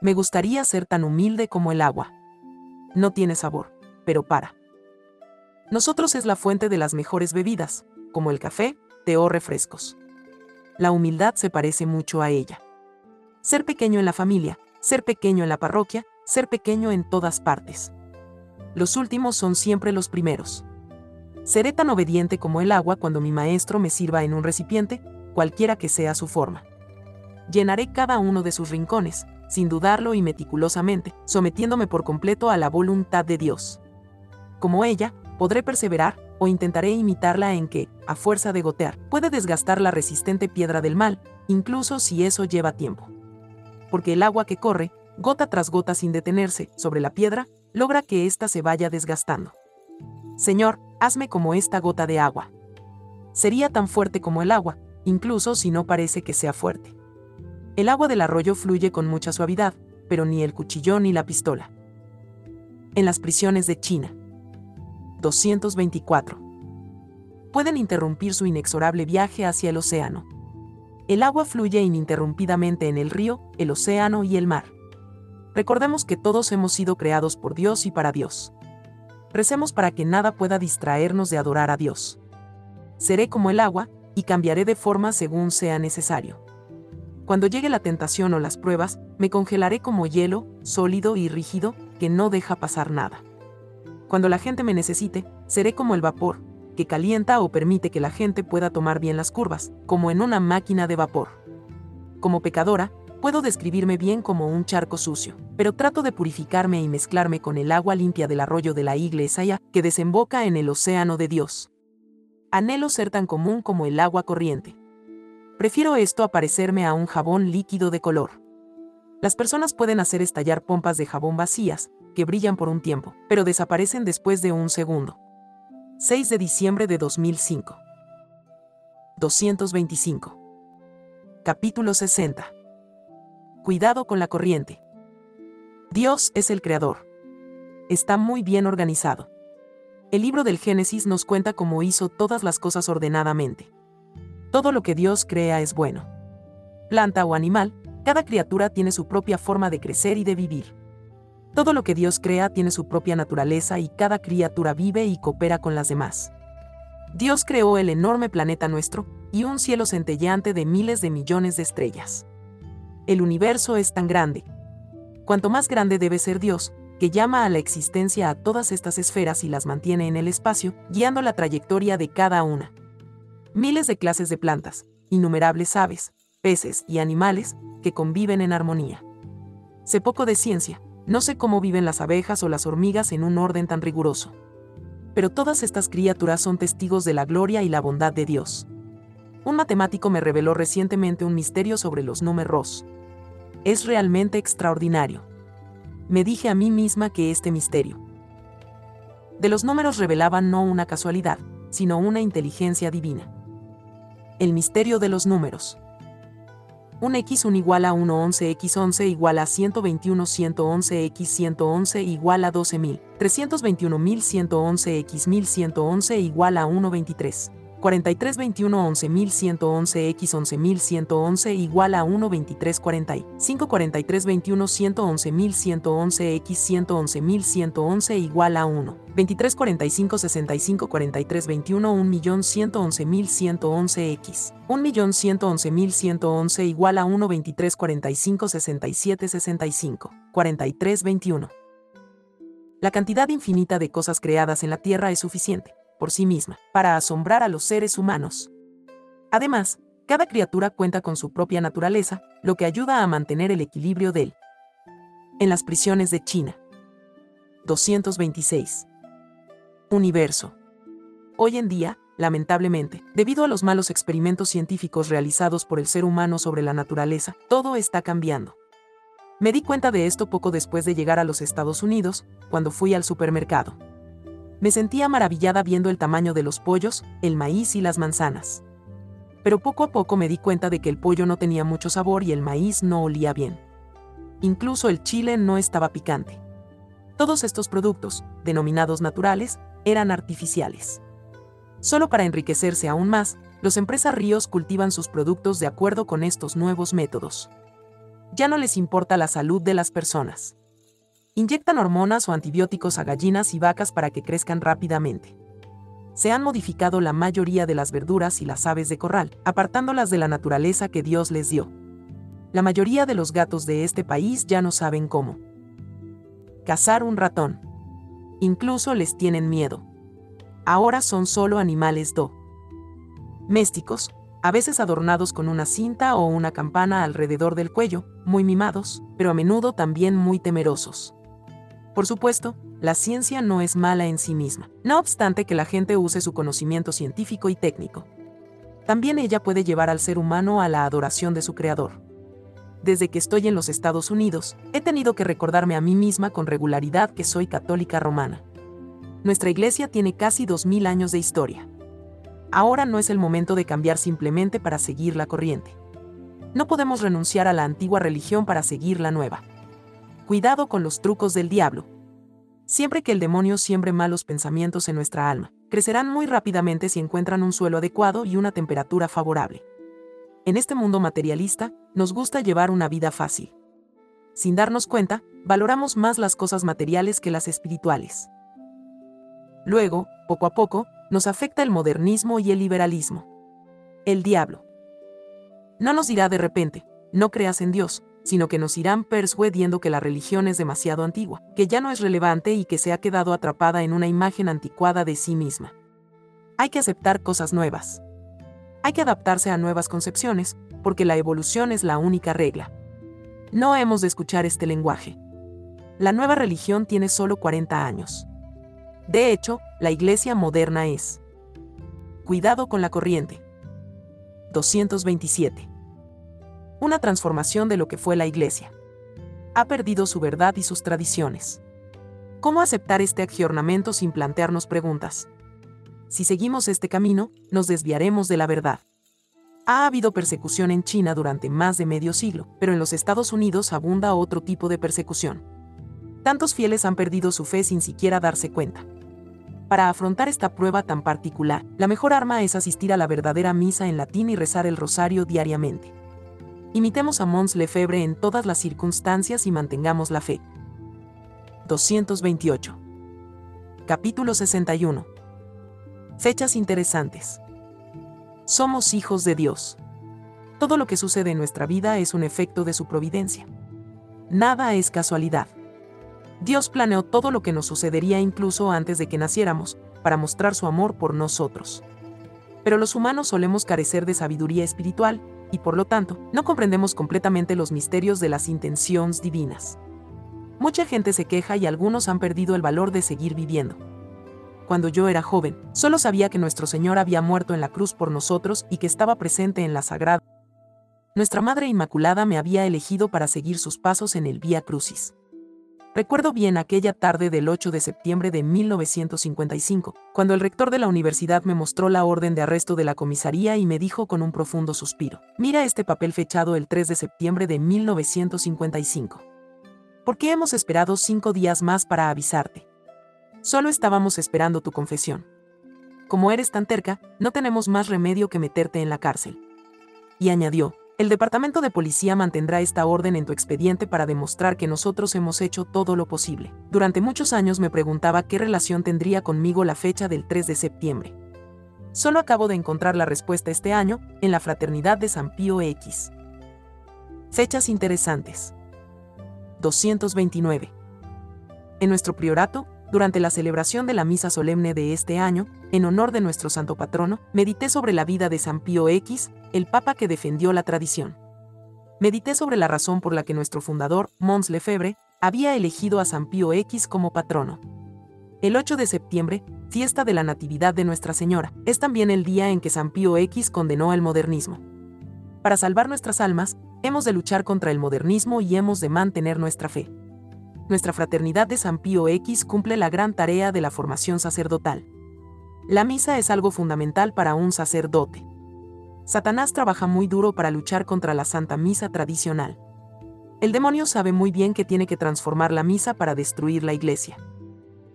Me gustaría ser tan humilde como el agua. No tiene sabor, pero para. Nosotros es la fuente de las mejores bebidas, como el café, té o refrescos. La humildad se parece mucho a ella. Ser pequeño en la familia, ser pequeño en la parroquia, ser pequeño en todas partes. Los últimos son siempre los primeros. Seré tan obediente como el agua cuando mi maestro me sirva en un recipiente, cualquiera que sea su forma. Llenaré cada uno de sus rincones, sin dudarlo y meticulosamente, sometiéndome por completo a la voluntad de Dios. Como ella, podré perseverar, o intentaré imitarla en que, a fuerza de gotear, puede desgastar la resistente piedra del mal, incluso si eso lleva tiempo. Porque el agua que corre, gota tras gota sin detenerse, sobre la piedra, logra que ésta se vaya desgastando. Señor, hazme como esta gota de agua. Sería tan fuerte como el agua, incluso si no parece que sea fuerte. El agua del arroyo fluye con mucha suavidad, pero ni el cuchillón ni la pistola. En las prisiones de China. 224. Pueden interrumpir su inexorable viaje hacia el océano. El agua fluye ininterrumpidamente en el río, el océano y el mar. Recordemos que todos hemos sido creados por Dios y para Dios. Recemos para que nada pueda distraernos de adorar a Dios. Seré como el agua, y cambiaré de forma según sea necesario. Cuando llegue la tentación o las pruebas, me congelaré como hielo, sólido y rígido, que no deja pasar nada. Cuando la gente me necesite, seré como el vapor, que calienta o permite que la gente pueda tomar bien las curvas, como en una máquina de vapor. Como pecadora, puedo describirme bien como un charco sucio, pero trato de purificarme y mezclarme con el agua limpia del arroyo de la iglesia que desemboca en el océano de Dios. Anhelo ser tan común como el agua corriente. Prefiero esto a parecerme a un jabón líquido de color. Las personas pueden hacer estallar pompas de jabón vacías, que brillan por un tiempo, pero desaparecen después de un segundo. 6 de diciembre de 2005. 225. Capítulo 60. Cuidado con la corriente. Dios es el creador. Está muy bien organizado. El libro del Génesis nos cuenta cómo hizo todas las cosas ordenadamente. Todo lo que Dios crea es bueno. Planta o animal, cada criatura tiene su propia forma de crecer y de vivir. Todo lo que Dios crea tiene su propia naturaleza y cada criatura vive y coopera con las demás. Dios creó el enorme planeta nuestro y un cielo centelleante de miles de millones de estrellas. El universo es tan grande. Cuanto más grande debe ser Dios, que llama a la existencia a todas estas esferas y las mantiene en el espacio, guiando la trayectoria de cada una miles de clases de plantas, innumerables aves, peces y animales que conviven en armonía. Sé poco de ciencia, no sé cómo viven las abejas o las hormigas en un orden tan riguroso. Pero todas estas criaturas son testigos de la gloria y la bondad de Dios. Un matemático me reveló recientemente un misterio sobre los números. Es realmente extraordinario. Me dije a mí misma que este misterio de los números revelaba no una casualidad, sino una inteligencia divina. El misterio de los números. Un x 1 igual a 1 11 x 11 igual a 121 111 x 111 igual a 12.000, 321.111 x 1111 igual a 123. 4321 11111 x 11111 igual a 1 23 40 5 43 21 111 x 111 igual a 1 23 45 65 43 21 1 x 1 igual a 1 23 45 67 65 43 21 La cantidad infinita de cosas creadas en la Tierra es suficiente por sí misma, para asombrar a los seres humanos. Además, cada criatura cuenta con su propia naturaleza, lo que ayuda a mantener el equilibrio de él. En las prisiones de China. 226. Universo. Hoy en día, lamentablemente, debido a los malos experimentos científicos realizados por el ser humano sobre la naturaleza, todo está cambiando. Me di cuenta de esto poco después de llegar a los Estados Unidos, cuando fui al supermercado. Me sentía maravillada viendo el tamaño de los pollos, el maíz y las manzanas. Pero poco a poco me di cuenta de que el pollo no tenía mucho sabor y el maíz no olía bien. Incluso el chile no estaba picante. Todos estos productos, denominados naturales, eran artificiales. Solo para enriquecerse aún más, los empresas ríos cultivan sus productos de acuerdo con estos nuevos métodos. Ya no les importa la salud de las personas. Inyectan hormonas o antibióticos a gallinas y vacas para que crezcan rápidamente. Se han modificado la mayoría de las verduras y las aves de corral, apartándolas de la naturaleza que Dios les dio. La mayoría de los gatos de este país ya no saben cómo. Cazar un ratón. Incluso les tienen miedo ahora son solo animales do. Mésticos, a veces adornados con una cinta o una campana alrededor del cuello, muy mimados, pero a menudo también muy temerosos. Por supuesto, la ciencia no es mala en sí misma, no obstante que la gente use su conocimiento científico y técnico. También ella puede llevar al ser humano a la adoración de su creador. Desde que estoy en los Estados Unidos, he tenido que recordarme a mí misma con regularidad que soy católica romana nuestra iglesia tiene casi 2.000 años de historia. Ahora no es el momento de cambiar simplemente para seguir la corriente. No podemos renunciar a la antigua religión para seguir la nueva. Cuidado con los trucos del diablo. Siempre que el demonio siembre malos pensamientos en nuestra alma, crecerán muy rápidamente si encuentran un suelo adecuado y una temperatura favorable. En este mundo materialista, nos gusta llevar una vida fácil. Sin darnos cuenta, valoramos más las cosas materiales que las espirituales. Luego, poco a poco, nos afecta el modernismo y el liberalismo. El diablo. No nos dirá de repente, no creas en Dios, sino que nos irán persuadiendo que la religión es demasiado antigua, que ya no es relevante y que se ha quedado atrapada en una imagen anticuada de sí misma. Hay que aceptar cosas nuevas. Hay que adaptarse a nuevas concepciones, porque la evolución es la única regla. No hemos de escuchar este lenguaje. La nueva religión tiene solo 40 años. De hecho, la iglesia moderna es. Cuidado con la corriente. 227. Una transformación de lo que fue la iglesia. Ha perdido su verdad y sus tradiciones. ¿Cómo aceptar este agiornamento sin plantearnos preguntas? Si seguimos este camino, nos desviaremos de la verdad. Ha habido persecución en China durante más de medio siglo, pero en los Estados Unidos abunda otro tipo de persecución. Tantos fieles han perdido su fe sin siquiera darse cuenta. Para afrontar esta prueba tan particular, la mejor arma es asistir a la verdadera misa en latín y rezar el rosario diariamente. Imitemos a Mons Lefebvre en todas las circunstancias y mantengamos la fe. 228. Capítulo 61. Fechas interesantes. Somos hijos de Dios. Todo lo que sucede en nuestra vida es un efecto de su providencia. Nada es casualidad. Dios planeó todo lo que nos sucedería incluso antes de que naciéramos, para mostrar su amor por nosotros. Pero los humanos solemos carecer de sabiduría espiritual, y por lo tanto, no comprendemos completamente los misterios de las intenciones divinas. Mucha gente se queja y algunos han perdido el valor de seguir viviendo. Cuando yo era joven, solo sabía que nuestro Señor había muerto en la cruz por nosotros y que estaba presente en la Sagrada. Nuestra Madre Inmaculada me había elegido para seguir sus pasos en el Vía Crucis. Recuerdo bien aquella tarde del 8 de septiembre de 1955, cuando el rector de la universidad me mostró la orden de arresto de la comisaría y me dijo con un profundo suspiro, mira este papel fechado el 3 de septiembre de 1955. ¿Por qué hemos esperado cinco días más para avisarte? Solo estábamos esperando tu confesión. Como eres tan terca, no tenemos más remedio que meterte en la cárcel. Y añadió, el Departamento de Policía mantendrá esta orden en tu expediente para demostrar que nosotros hemos hecho todo lo posible. Durante muchos años me preguntaba qué relación tendría conmigo la fecha del 3 de septiembre. Solo acabo de encontrar la respuesta este año, en la Fraternidad de San Pío X. Fechas interesantes. 229. En nuestro priorato, durante la celebración de la misa solemne de este año, en honor de nuestro santo patrono, medité sobre la vida de San Pío X, el papa que defendió la tradición. Medité sobre la razón por la que nuestro fundador, Mons Lefebvre, había elegido a San Pío X como patrono. El 8 de septiembre, fiesta de la Natividad de Nuestra Señora, es también el día en que San Pío X condenó el modernismo. Para salvar nuestras almas, hemos de luchar contra el modernismo y hemos de mantener nuestra fe nuestra fraternidad de San Pío X cumple la gran tarea de la formación sacerdotal. La misa es algo fundamental para un sacerdote. Satanás trabaja muy duro para luchar contra la Santa Misa tradicional. El demonio sabe muy bien que tiene que transformar la misa para destruir la iglesia.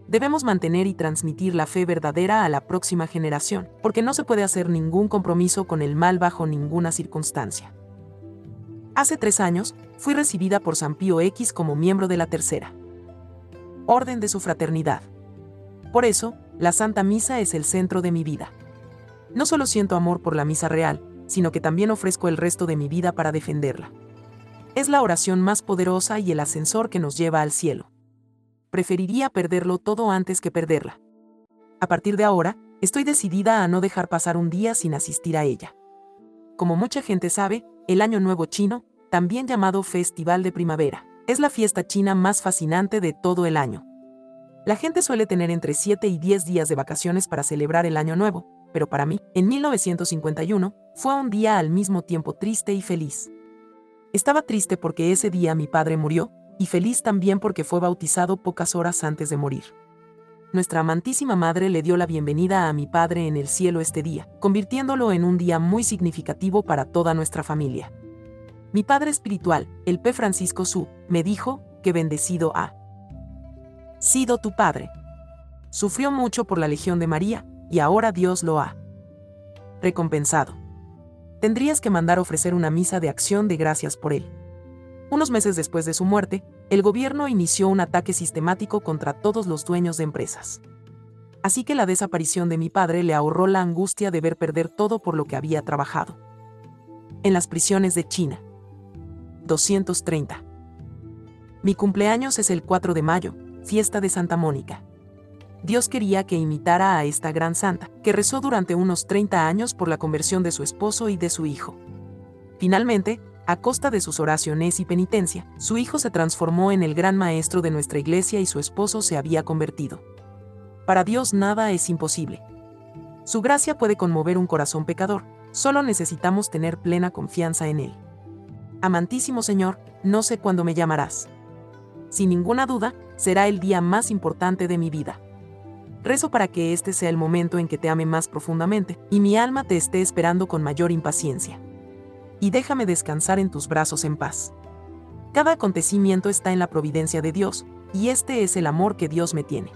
debemos mantener y transmitir la fe verdadera a la próxima generación, porque no se puede hacer ningún compromiso con el mal bajo ninguna circunstancia. Hace tres años, fui recibida por San Pío X como miembro de la Tercera Orden de su Fraternidad. Por eso, la Santa Misa es el centro de mi vida. No solo siento amor por la Misa Real, sino que también ofrezco el resto de mi vida para defenderla. Es la oración más poderosa y el ascensor que nos lleva al cielo. Preferiría perderlo todo antes que perderla. A partir de ahora, estoy decidida a no dejar pasar un día sin asistir a ella. Como mucha gente sabe, el Año Nuevo Chino, también llamado Festival de Primavera, es la fiesta china más fascinante de todo el año. La gente suele tener entre 7 y 10 días de vacaciones para celebrar el Año Nuevo, pero para mí, en 1951, fue un día al mismo tiempo triste y feliz. Estaba triste porque ese día mi padre murió, y feliz también porque fue bautizado pocas horas antes de morir. Nuestra amantísima madre le dio la bienvenida a mi padre en el cielo este día, convirtiéndolo en un día muy significativo para toda nuestra familia. Mi padre espiritual, el P. Francisco Su, me dijo que bendecido ha sido tu padre. Sufrió mucho por la Legión de María, y ahora Dios lo ha recompensado. Tendrías que mandar ofrecer una misa de acción de gracias por él. Unos meses después de su muerte, el gobierno inició un ataque sistemático contra todos los dueños de empresas. Así que la desaparición de mi padre le ahorró la angustia de ver perder todo por lo que había trabajado. En las prisiones de China. 230. Mi cumpleaños es el 4 de mayo, fiesta de Santa Mónica. Dios quería que imitara a esta gran santa, que rezó durante unos 30 años por la conversión de su esposo y de su hijo. Finalmente, a costa de sus oraciones y penitencia, su hijo se transformó en el gran maestro de nuestra iglesia y su esposo se había convertido. Para Dios nada es imposible. Su gracia puede conmover un corazón pecador, solo necesitamos tener plena confianza en Él. Amantísimo Señor, no sé cuándo me llamarás. Sin ninguna duda, será el día más importante de mi vida. Rezo para que este sea el momento en que te ame más profundamente, y mi alma te esté esperando con mayor impaciencia. Y déjame descansar en tus brazos en paz. Cada acontecimiento está en la providencia de Dios, y este es el amor que Dios me tiene.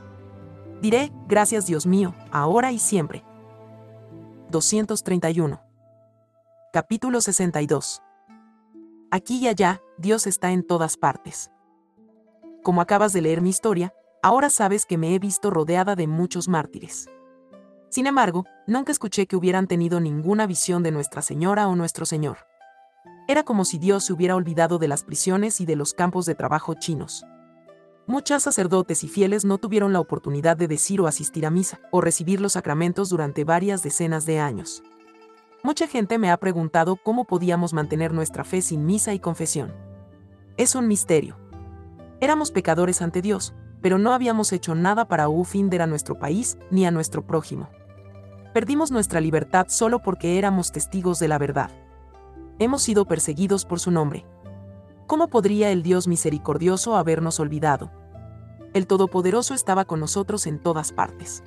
Diré, gracias Dios mío, ahora y siempre. 231. Capítulo 62. Aquí y allá, Dios está en todas partes. Como acabas de leer mi historia, ahora sabes que me he visto rodeada de muchos mártires. Sin embargo, nunca escuché que hubieran tenido ninguna visión de Nuestra Señora o Nuestro Señor. Era como si Dios se hubiera olvidado de las prisiones y de los campos de trabajo chinos. Muchos sacerdotes y fieles no tuvieron la oportunidad de decir o asistir a misa, o recibir los sacramentos durante varias decenas de años. Mucha gente me ha preguntado cómo podíamos mantener nuestra fe sin misa y confesión. Es un misterio. Éramos pecadores ante Dios, pero no habíamos hecho nada para ofender a nuestro país ni a nuestro prójimo. Perdimos nuestra libertad solo porque éramos testigos de la verdad. Hemos sido perseguidos por su nombre. ¿Cómo podría el Dios misericordioso habernos olvidado? El Todopoderoso estaba con nosotros en todas partes.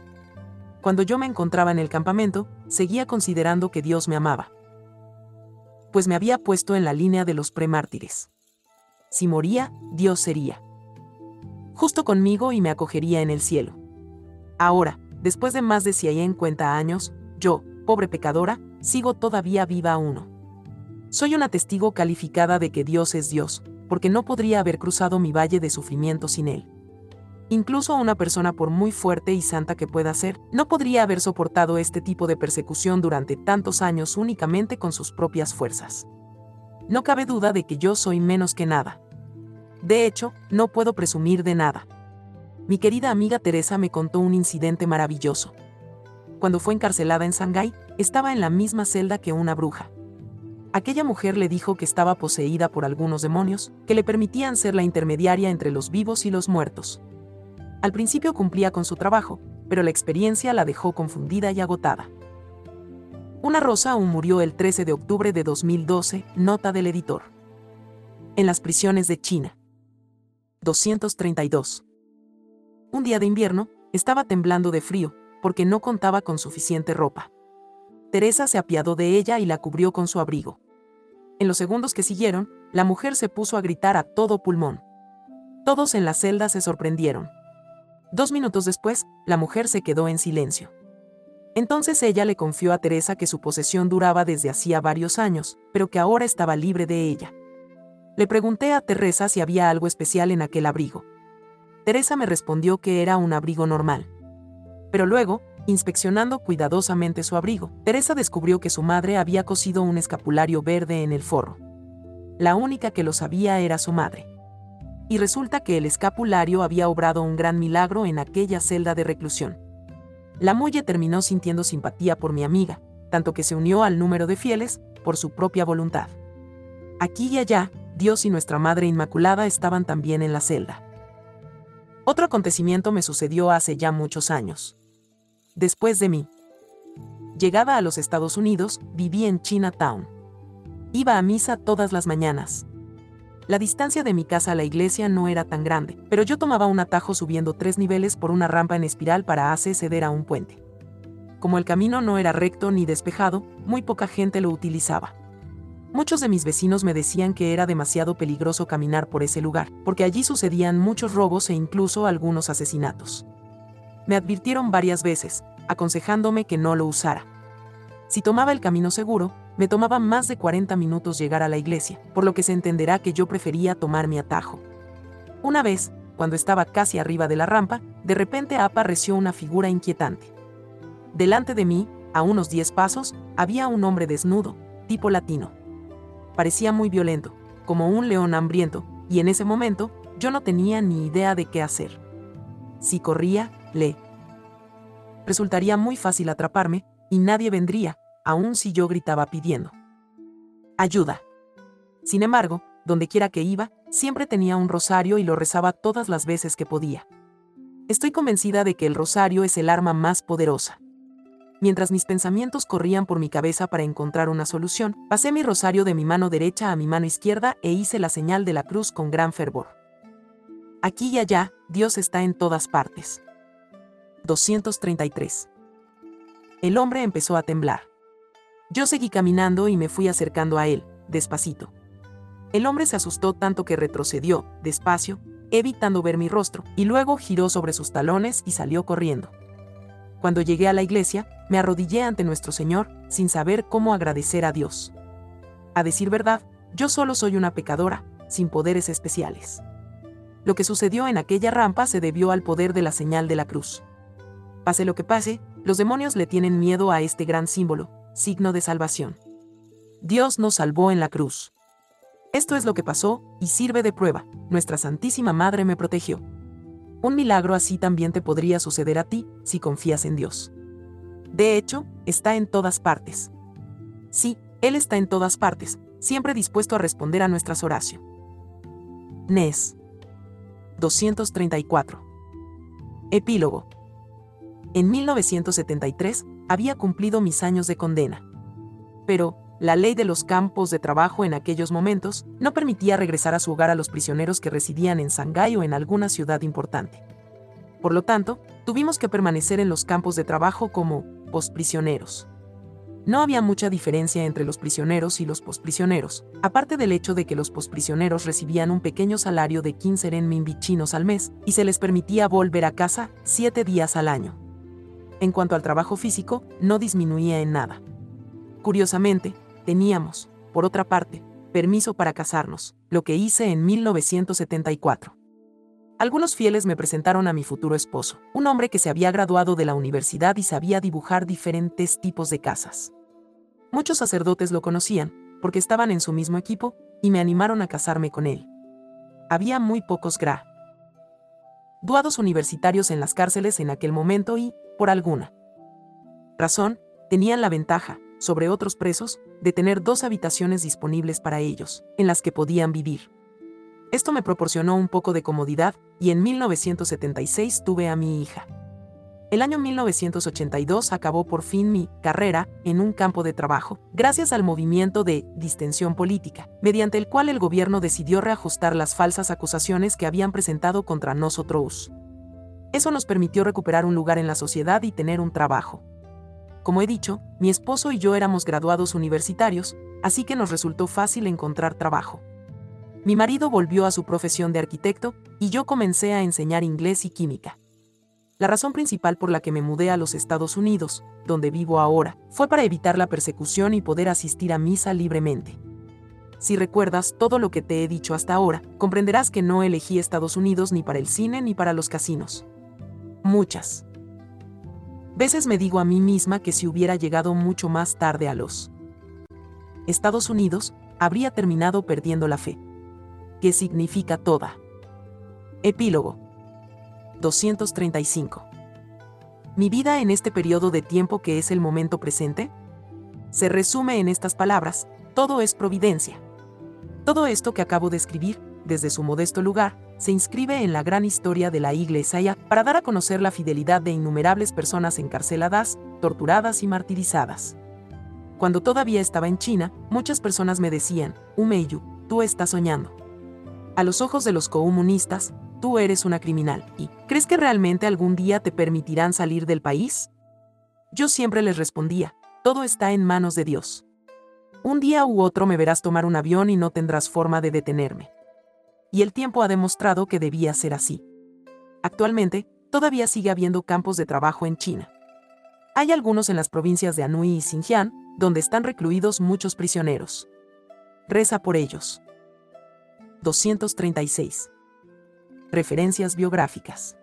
Cuando yo me encontraba en el campamento, seguía considerando que Dios me amaba. Pues me había puesto en la línea de los premártires. Si moría, Dios sería justo conmigo y me acogería en el cielo. Ahora, después de más de 50 años, yo, pobre pecadora, sigo todavía viva a uno. Soy una testigo calificada de que Dios es Dios, porque no podría haber cruzado mi valle de sufrimiento sin Él. Incluso una persona por muy fuerte y santa que pueda ser, no podría haber soportado este tipo de persecución durante tantos años únicamente con sus propias fuerzas. No cabe duda de que yo soy menos que nada. De hecho, no puedo presumir de nada. Mi querida amiga Teresa me contó un incidente maravilloso. Cuando fue encarcelada en Shanghái, estaba en la misma celda que una bruja. Aquella mujer le dijo que estaba poseída por algunos demonios, que le permitían ser la intermediaria entre los vivos y los muertos. Al principio cumplía con su trabajo, pero la experiencia la dejó confundida y agotada. Una rosa aún murió el 13 de octubre de 2012, nota del editor. En las prisiones de China. 232. Un día de invierno, estaba temblando de frío, porque no contaba con suficiente ropa. Teresa se apiadó de ella y la cubrió con su abrigo. En los segundos que siguieron, la mujer se puso a gritar a todo pulmón. Todos en la celda se sorprendieron. Dos minutos después, la mujer se quedó en silencio. Entonces ella le confió a Teresa que su posesión duraba desde hacía varios años, pero que ahora estaba libre de ella. Le pregunté a Teresa si había algo especial en aquel abrigo. Teresa me respondió que era un abrigo normal. Pero luego, inspeccionando cuidadosamente su abrigo, Teresa descubrió que su madre había cosido un escapulario verde en el forro. La única que lo sabía era su madre. Y resulta que el escapulario había obrado un gran milagro en aquella celda de reclusión. La muelle terminó sintiendo simpatía por mi amiga, tanto que se unió al número de fieles, por su propia voluntad. Aquí y allá, Dios y nuestra Madre Inmaculada estaban también en la celda. Otro acontecimiento me sucedió hace ya muchos años. Después de mí. Llegada a los Estados Unidos, viví en Chinatown. Iba a misa todas las mañanas. La distancia de mi casa a la iglesia no era tan grande, pero yo tomaba un atajo subiendo tres niveles por una rampa en espiral para acceder a un puente. Como el camino no era recto ni despejado, muy poca gente lo utilizaba. Muchos de mis vecinos me decían que era demasiado peligroso caminar por ese lugar, porque allí sucedían muchos robos e incluso algunos asesinatos. Me advirtieron varias veces, aconsejándome que no lo usara. Si tomaba el camino seguro, me tomaba más de 40 minutos llegar a la iglesia, por lo que se entenderá que yo prefería tomar mi atajo. Una vez, cuando estaba casi arriba de la rampa, de repente apareció una figura inquietante. Delante de mí, a unos 10 pasos, había un hombre desnudo, tipo latino. Parecía muy violento, como un león hambriento, y en ese momento, yo no tenía ni idea de qué hacer. Si corría, le resultaría muy fácil atraparme, y nadie vendría, aun si yo gritaba pidiendo ayuda. Sin embargo, donde quiera que iba, siempre tenía un rosario y lo rezaba todas las veces que podía. Estoy convencida de que el rosario es el arma más poderosa. Mientras mis pensamientos corrían por mi cabeza para encontrar una solución, pasé mi rosario de mi mano derecha a mi mano izquierda e hice la señal de la cruz con gran fervor. Aquí y allá, Dios está en todas partes. 233. El hombre empezó a temblar. Yo seguí caminando y me fui acercando a él, despacito. El hombre se asustó tanto que retrocedió, despacio, evitando ver mi rostro, y luego giró sobre sus talones y salió corriendo. Cuando llegué a la iglesia, me arrodillé ante nuestro Señor, sin saber cómo agradecer a Dios. A decir verdad, yo solo soy una pecadora, sin poderes especiales. Lo que sucedió en aquella rampa se debió al poder de la señal de la cruz. Pase lo que pase, los demonios le tienen miedo a este gran símbolo, signo de salvación. Dios nos salvó en la cruz. Esto es lo que pasó, y sirve de prueba, nuestra Santísima Madre me protegió. Un milagro así también te podría suceder a ti, si confías en Dios. De hecho, está en todas partes. Sí, Él está en todas partes, siempre dispuesto a responder a nuestras oraciones. Nes. 234. Epílogo. En 1973, había cumplido mis años de condena. Pero, la ley de los campos de trabajo en aquellos momentos no permitía regresar a su hogar a los prisioneros que residían en Shanghái o en alguna ciudad importante. Por lo tanto, tuvimos que permanecer en los campos de trabajo como posprisioneros. No había mucha diferencia entre los prisioneros y los posprisioneros, aparte del hecho de que los posprisioneros recibían un pequeño salario de 15 renminbi chinos al mes y se les permitía volver a casa siete días al año. En cuanto al trabajo físico, no disminuía en nada. Curiosamente, teníamos, por otra parte, permiso para casarnos, lo que hice en 1974. Algunos fieles me presentaron a mi futuro esposo, un hombre que se había graduado de la universidad y sabía dibujar diferentes tipos de casas. Muchos sacerdotes lo conocían, porque estaban en su mismo equipo, y me animaron a casarme con él. Había muy pocos gra duados universitarios en las cárceles en aquel momento y, por alguna razón, tenían la ventaja, sobre otros presos, de tener dos habitaciones disponibles para ellos, en las que podían vivir. Esto me proporcionó un poco de comodidad y en 1976 tuve a mi hija. El año 1982 acabó por fin mi carrera en un campo de trabajo, gracias al movimiento de distensión política, mediante el cual el gobierno decidió reajustar las falsas acusaciones que habían presentado contra nosotros. Eso nos permitió recuperar un lugar en la sociedad y tener un trabajo. Como he dicho, mi esposo y yo éramos graduados universitarios, así que nos resultó fácil encontrar trabajo. Mi marido volvió a su profesión de arquitecto y yo comencé a enseñar inglés y química. La razón principal por la que me mudé a los Estados Unidos, donde vivo ahora, fue para evitar la persecución y poder asistir a misa libremente. Si recuerdas todo lo que te he dicho hasta ahora, comprenderás que no elegí Estados Unidos ni para el cine ni para los casinos. Muchas veces me digo a mí misma que si hubiera llegado mucho más tarde a los Estados Unidos, habría terminado perdiendo la fe. ¿Qué significa toda? Epílogo 235. Mi vida en este periodo de tiempo que es el momento presente se resume en estas palabras, todo es providencia. Todo esto que acabo de escribir, desde su modesto lugar, se inscribe en la gran historia de la Iglesia para dar a conocer la fidelidad de innumerables personas encarceladas, torturadas y martirizadas. Cuando todavía estaba en China, muchas personas me decían, Umeiyu, tú estás soñando. A los ojos de los comunistas, tú eres una criminal, y ¿crees que realmente algún día te permitirán salir del país? Yo siempre les respondía, todo está en manos de Dios. Un día u otro me verás tomar un avión y no tendrás forma de detenerme. Y el tiempo ha demostrado que debía ser así. Actualmente, todavía sigue habiendo campos de trabajo en China. Hay algunos en las provincias de Anhui y Xinjiang, donde están recluidos muchos prisioneros. Reza por ellos. 236. Referencias biográficas.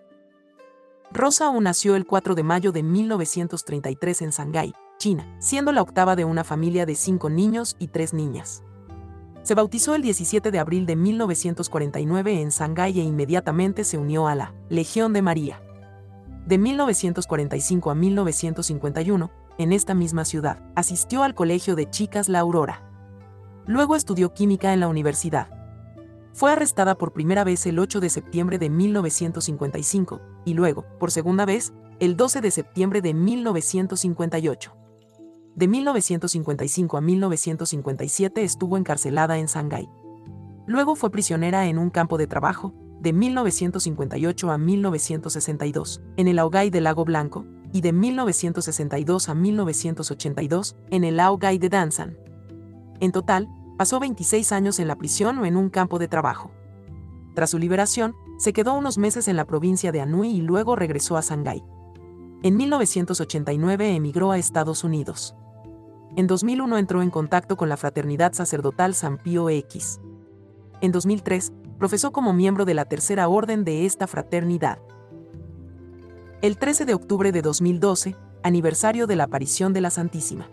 Rosa Wu nació el 4 de mayo de 1933 en Shanghái, China, siendo la octava de una familia de cinco niños y tres niñas. Se bautizó el 17 de abril de 1949 en Shanghái e inmediatamente se unió a la Legión de María. De 1945 a 1951, en esta misma ciudad, asistió al Colegio de Chicas La Aurora. Luego estudió química en la universidad fue arrestada por primera vez el 8 de septiembre de 1955 y luego, por segunda vez, el 12 de septiembre de 1958. De 1955 a 1957 estuvo encarcelada en Shanghái. Luego fue prisionera en un campo de trabajo, de 1958 a 1962, en el Aogay del Lago Blanco, y de 1962 a 1982, en el Aogay de Danzan. En total, pasó 26 años en la prisión o en un campo de trabajo. Tras su liberación, se quedó unos meses en la provincia de Anhui y luego regresó a Shanghái. En 1989 emigró a Estados Unidos. En 2001 entró en contacto con la Fraternidad Sacerdotal San Pío X. En 2003, profesó como miembro de la Tercera Orden de esta fraternidad. El 13 de octubre de 2012, aniversario de la aparición de la Santísima.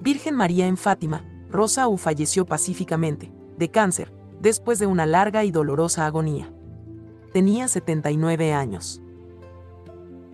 Virgen María en Fátima, Rosa U falleció pacíficamente, de cáncer, después de una larga y dolorosa agonía. Tenía 79 años.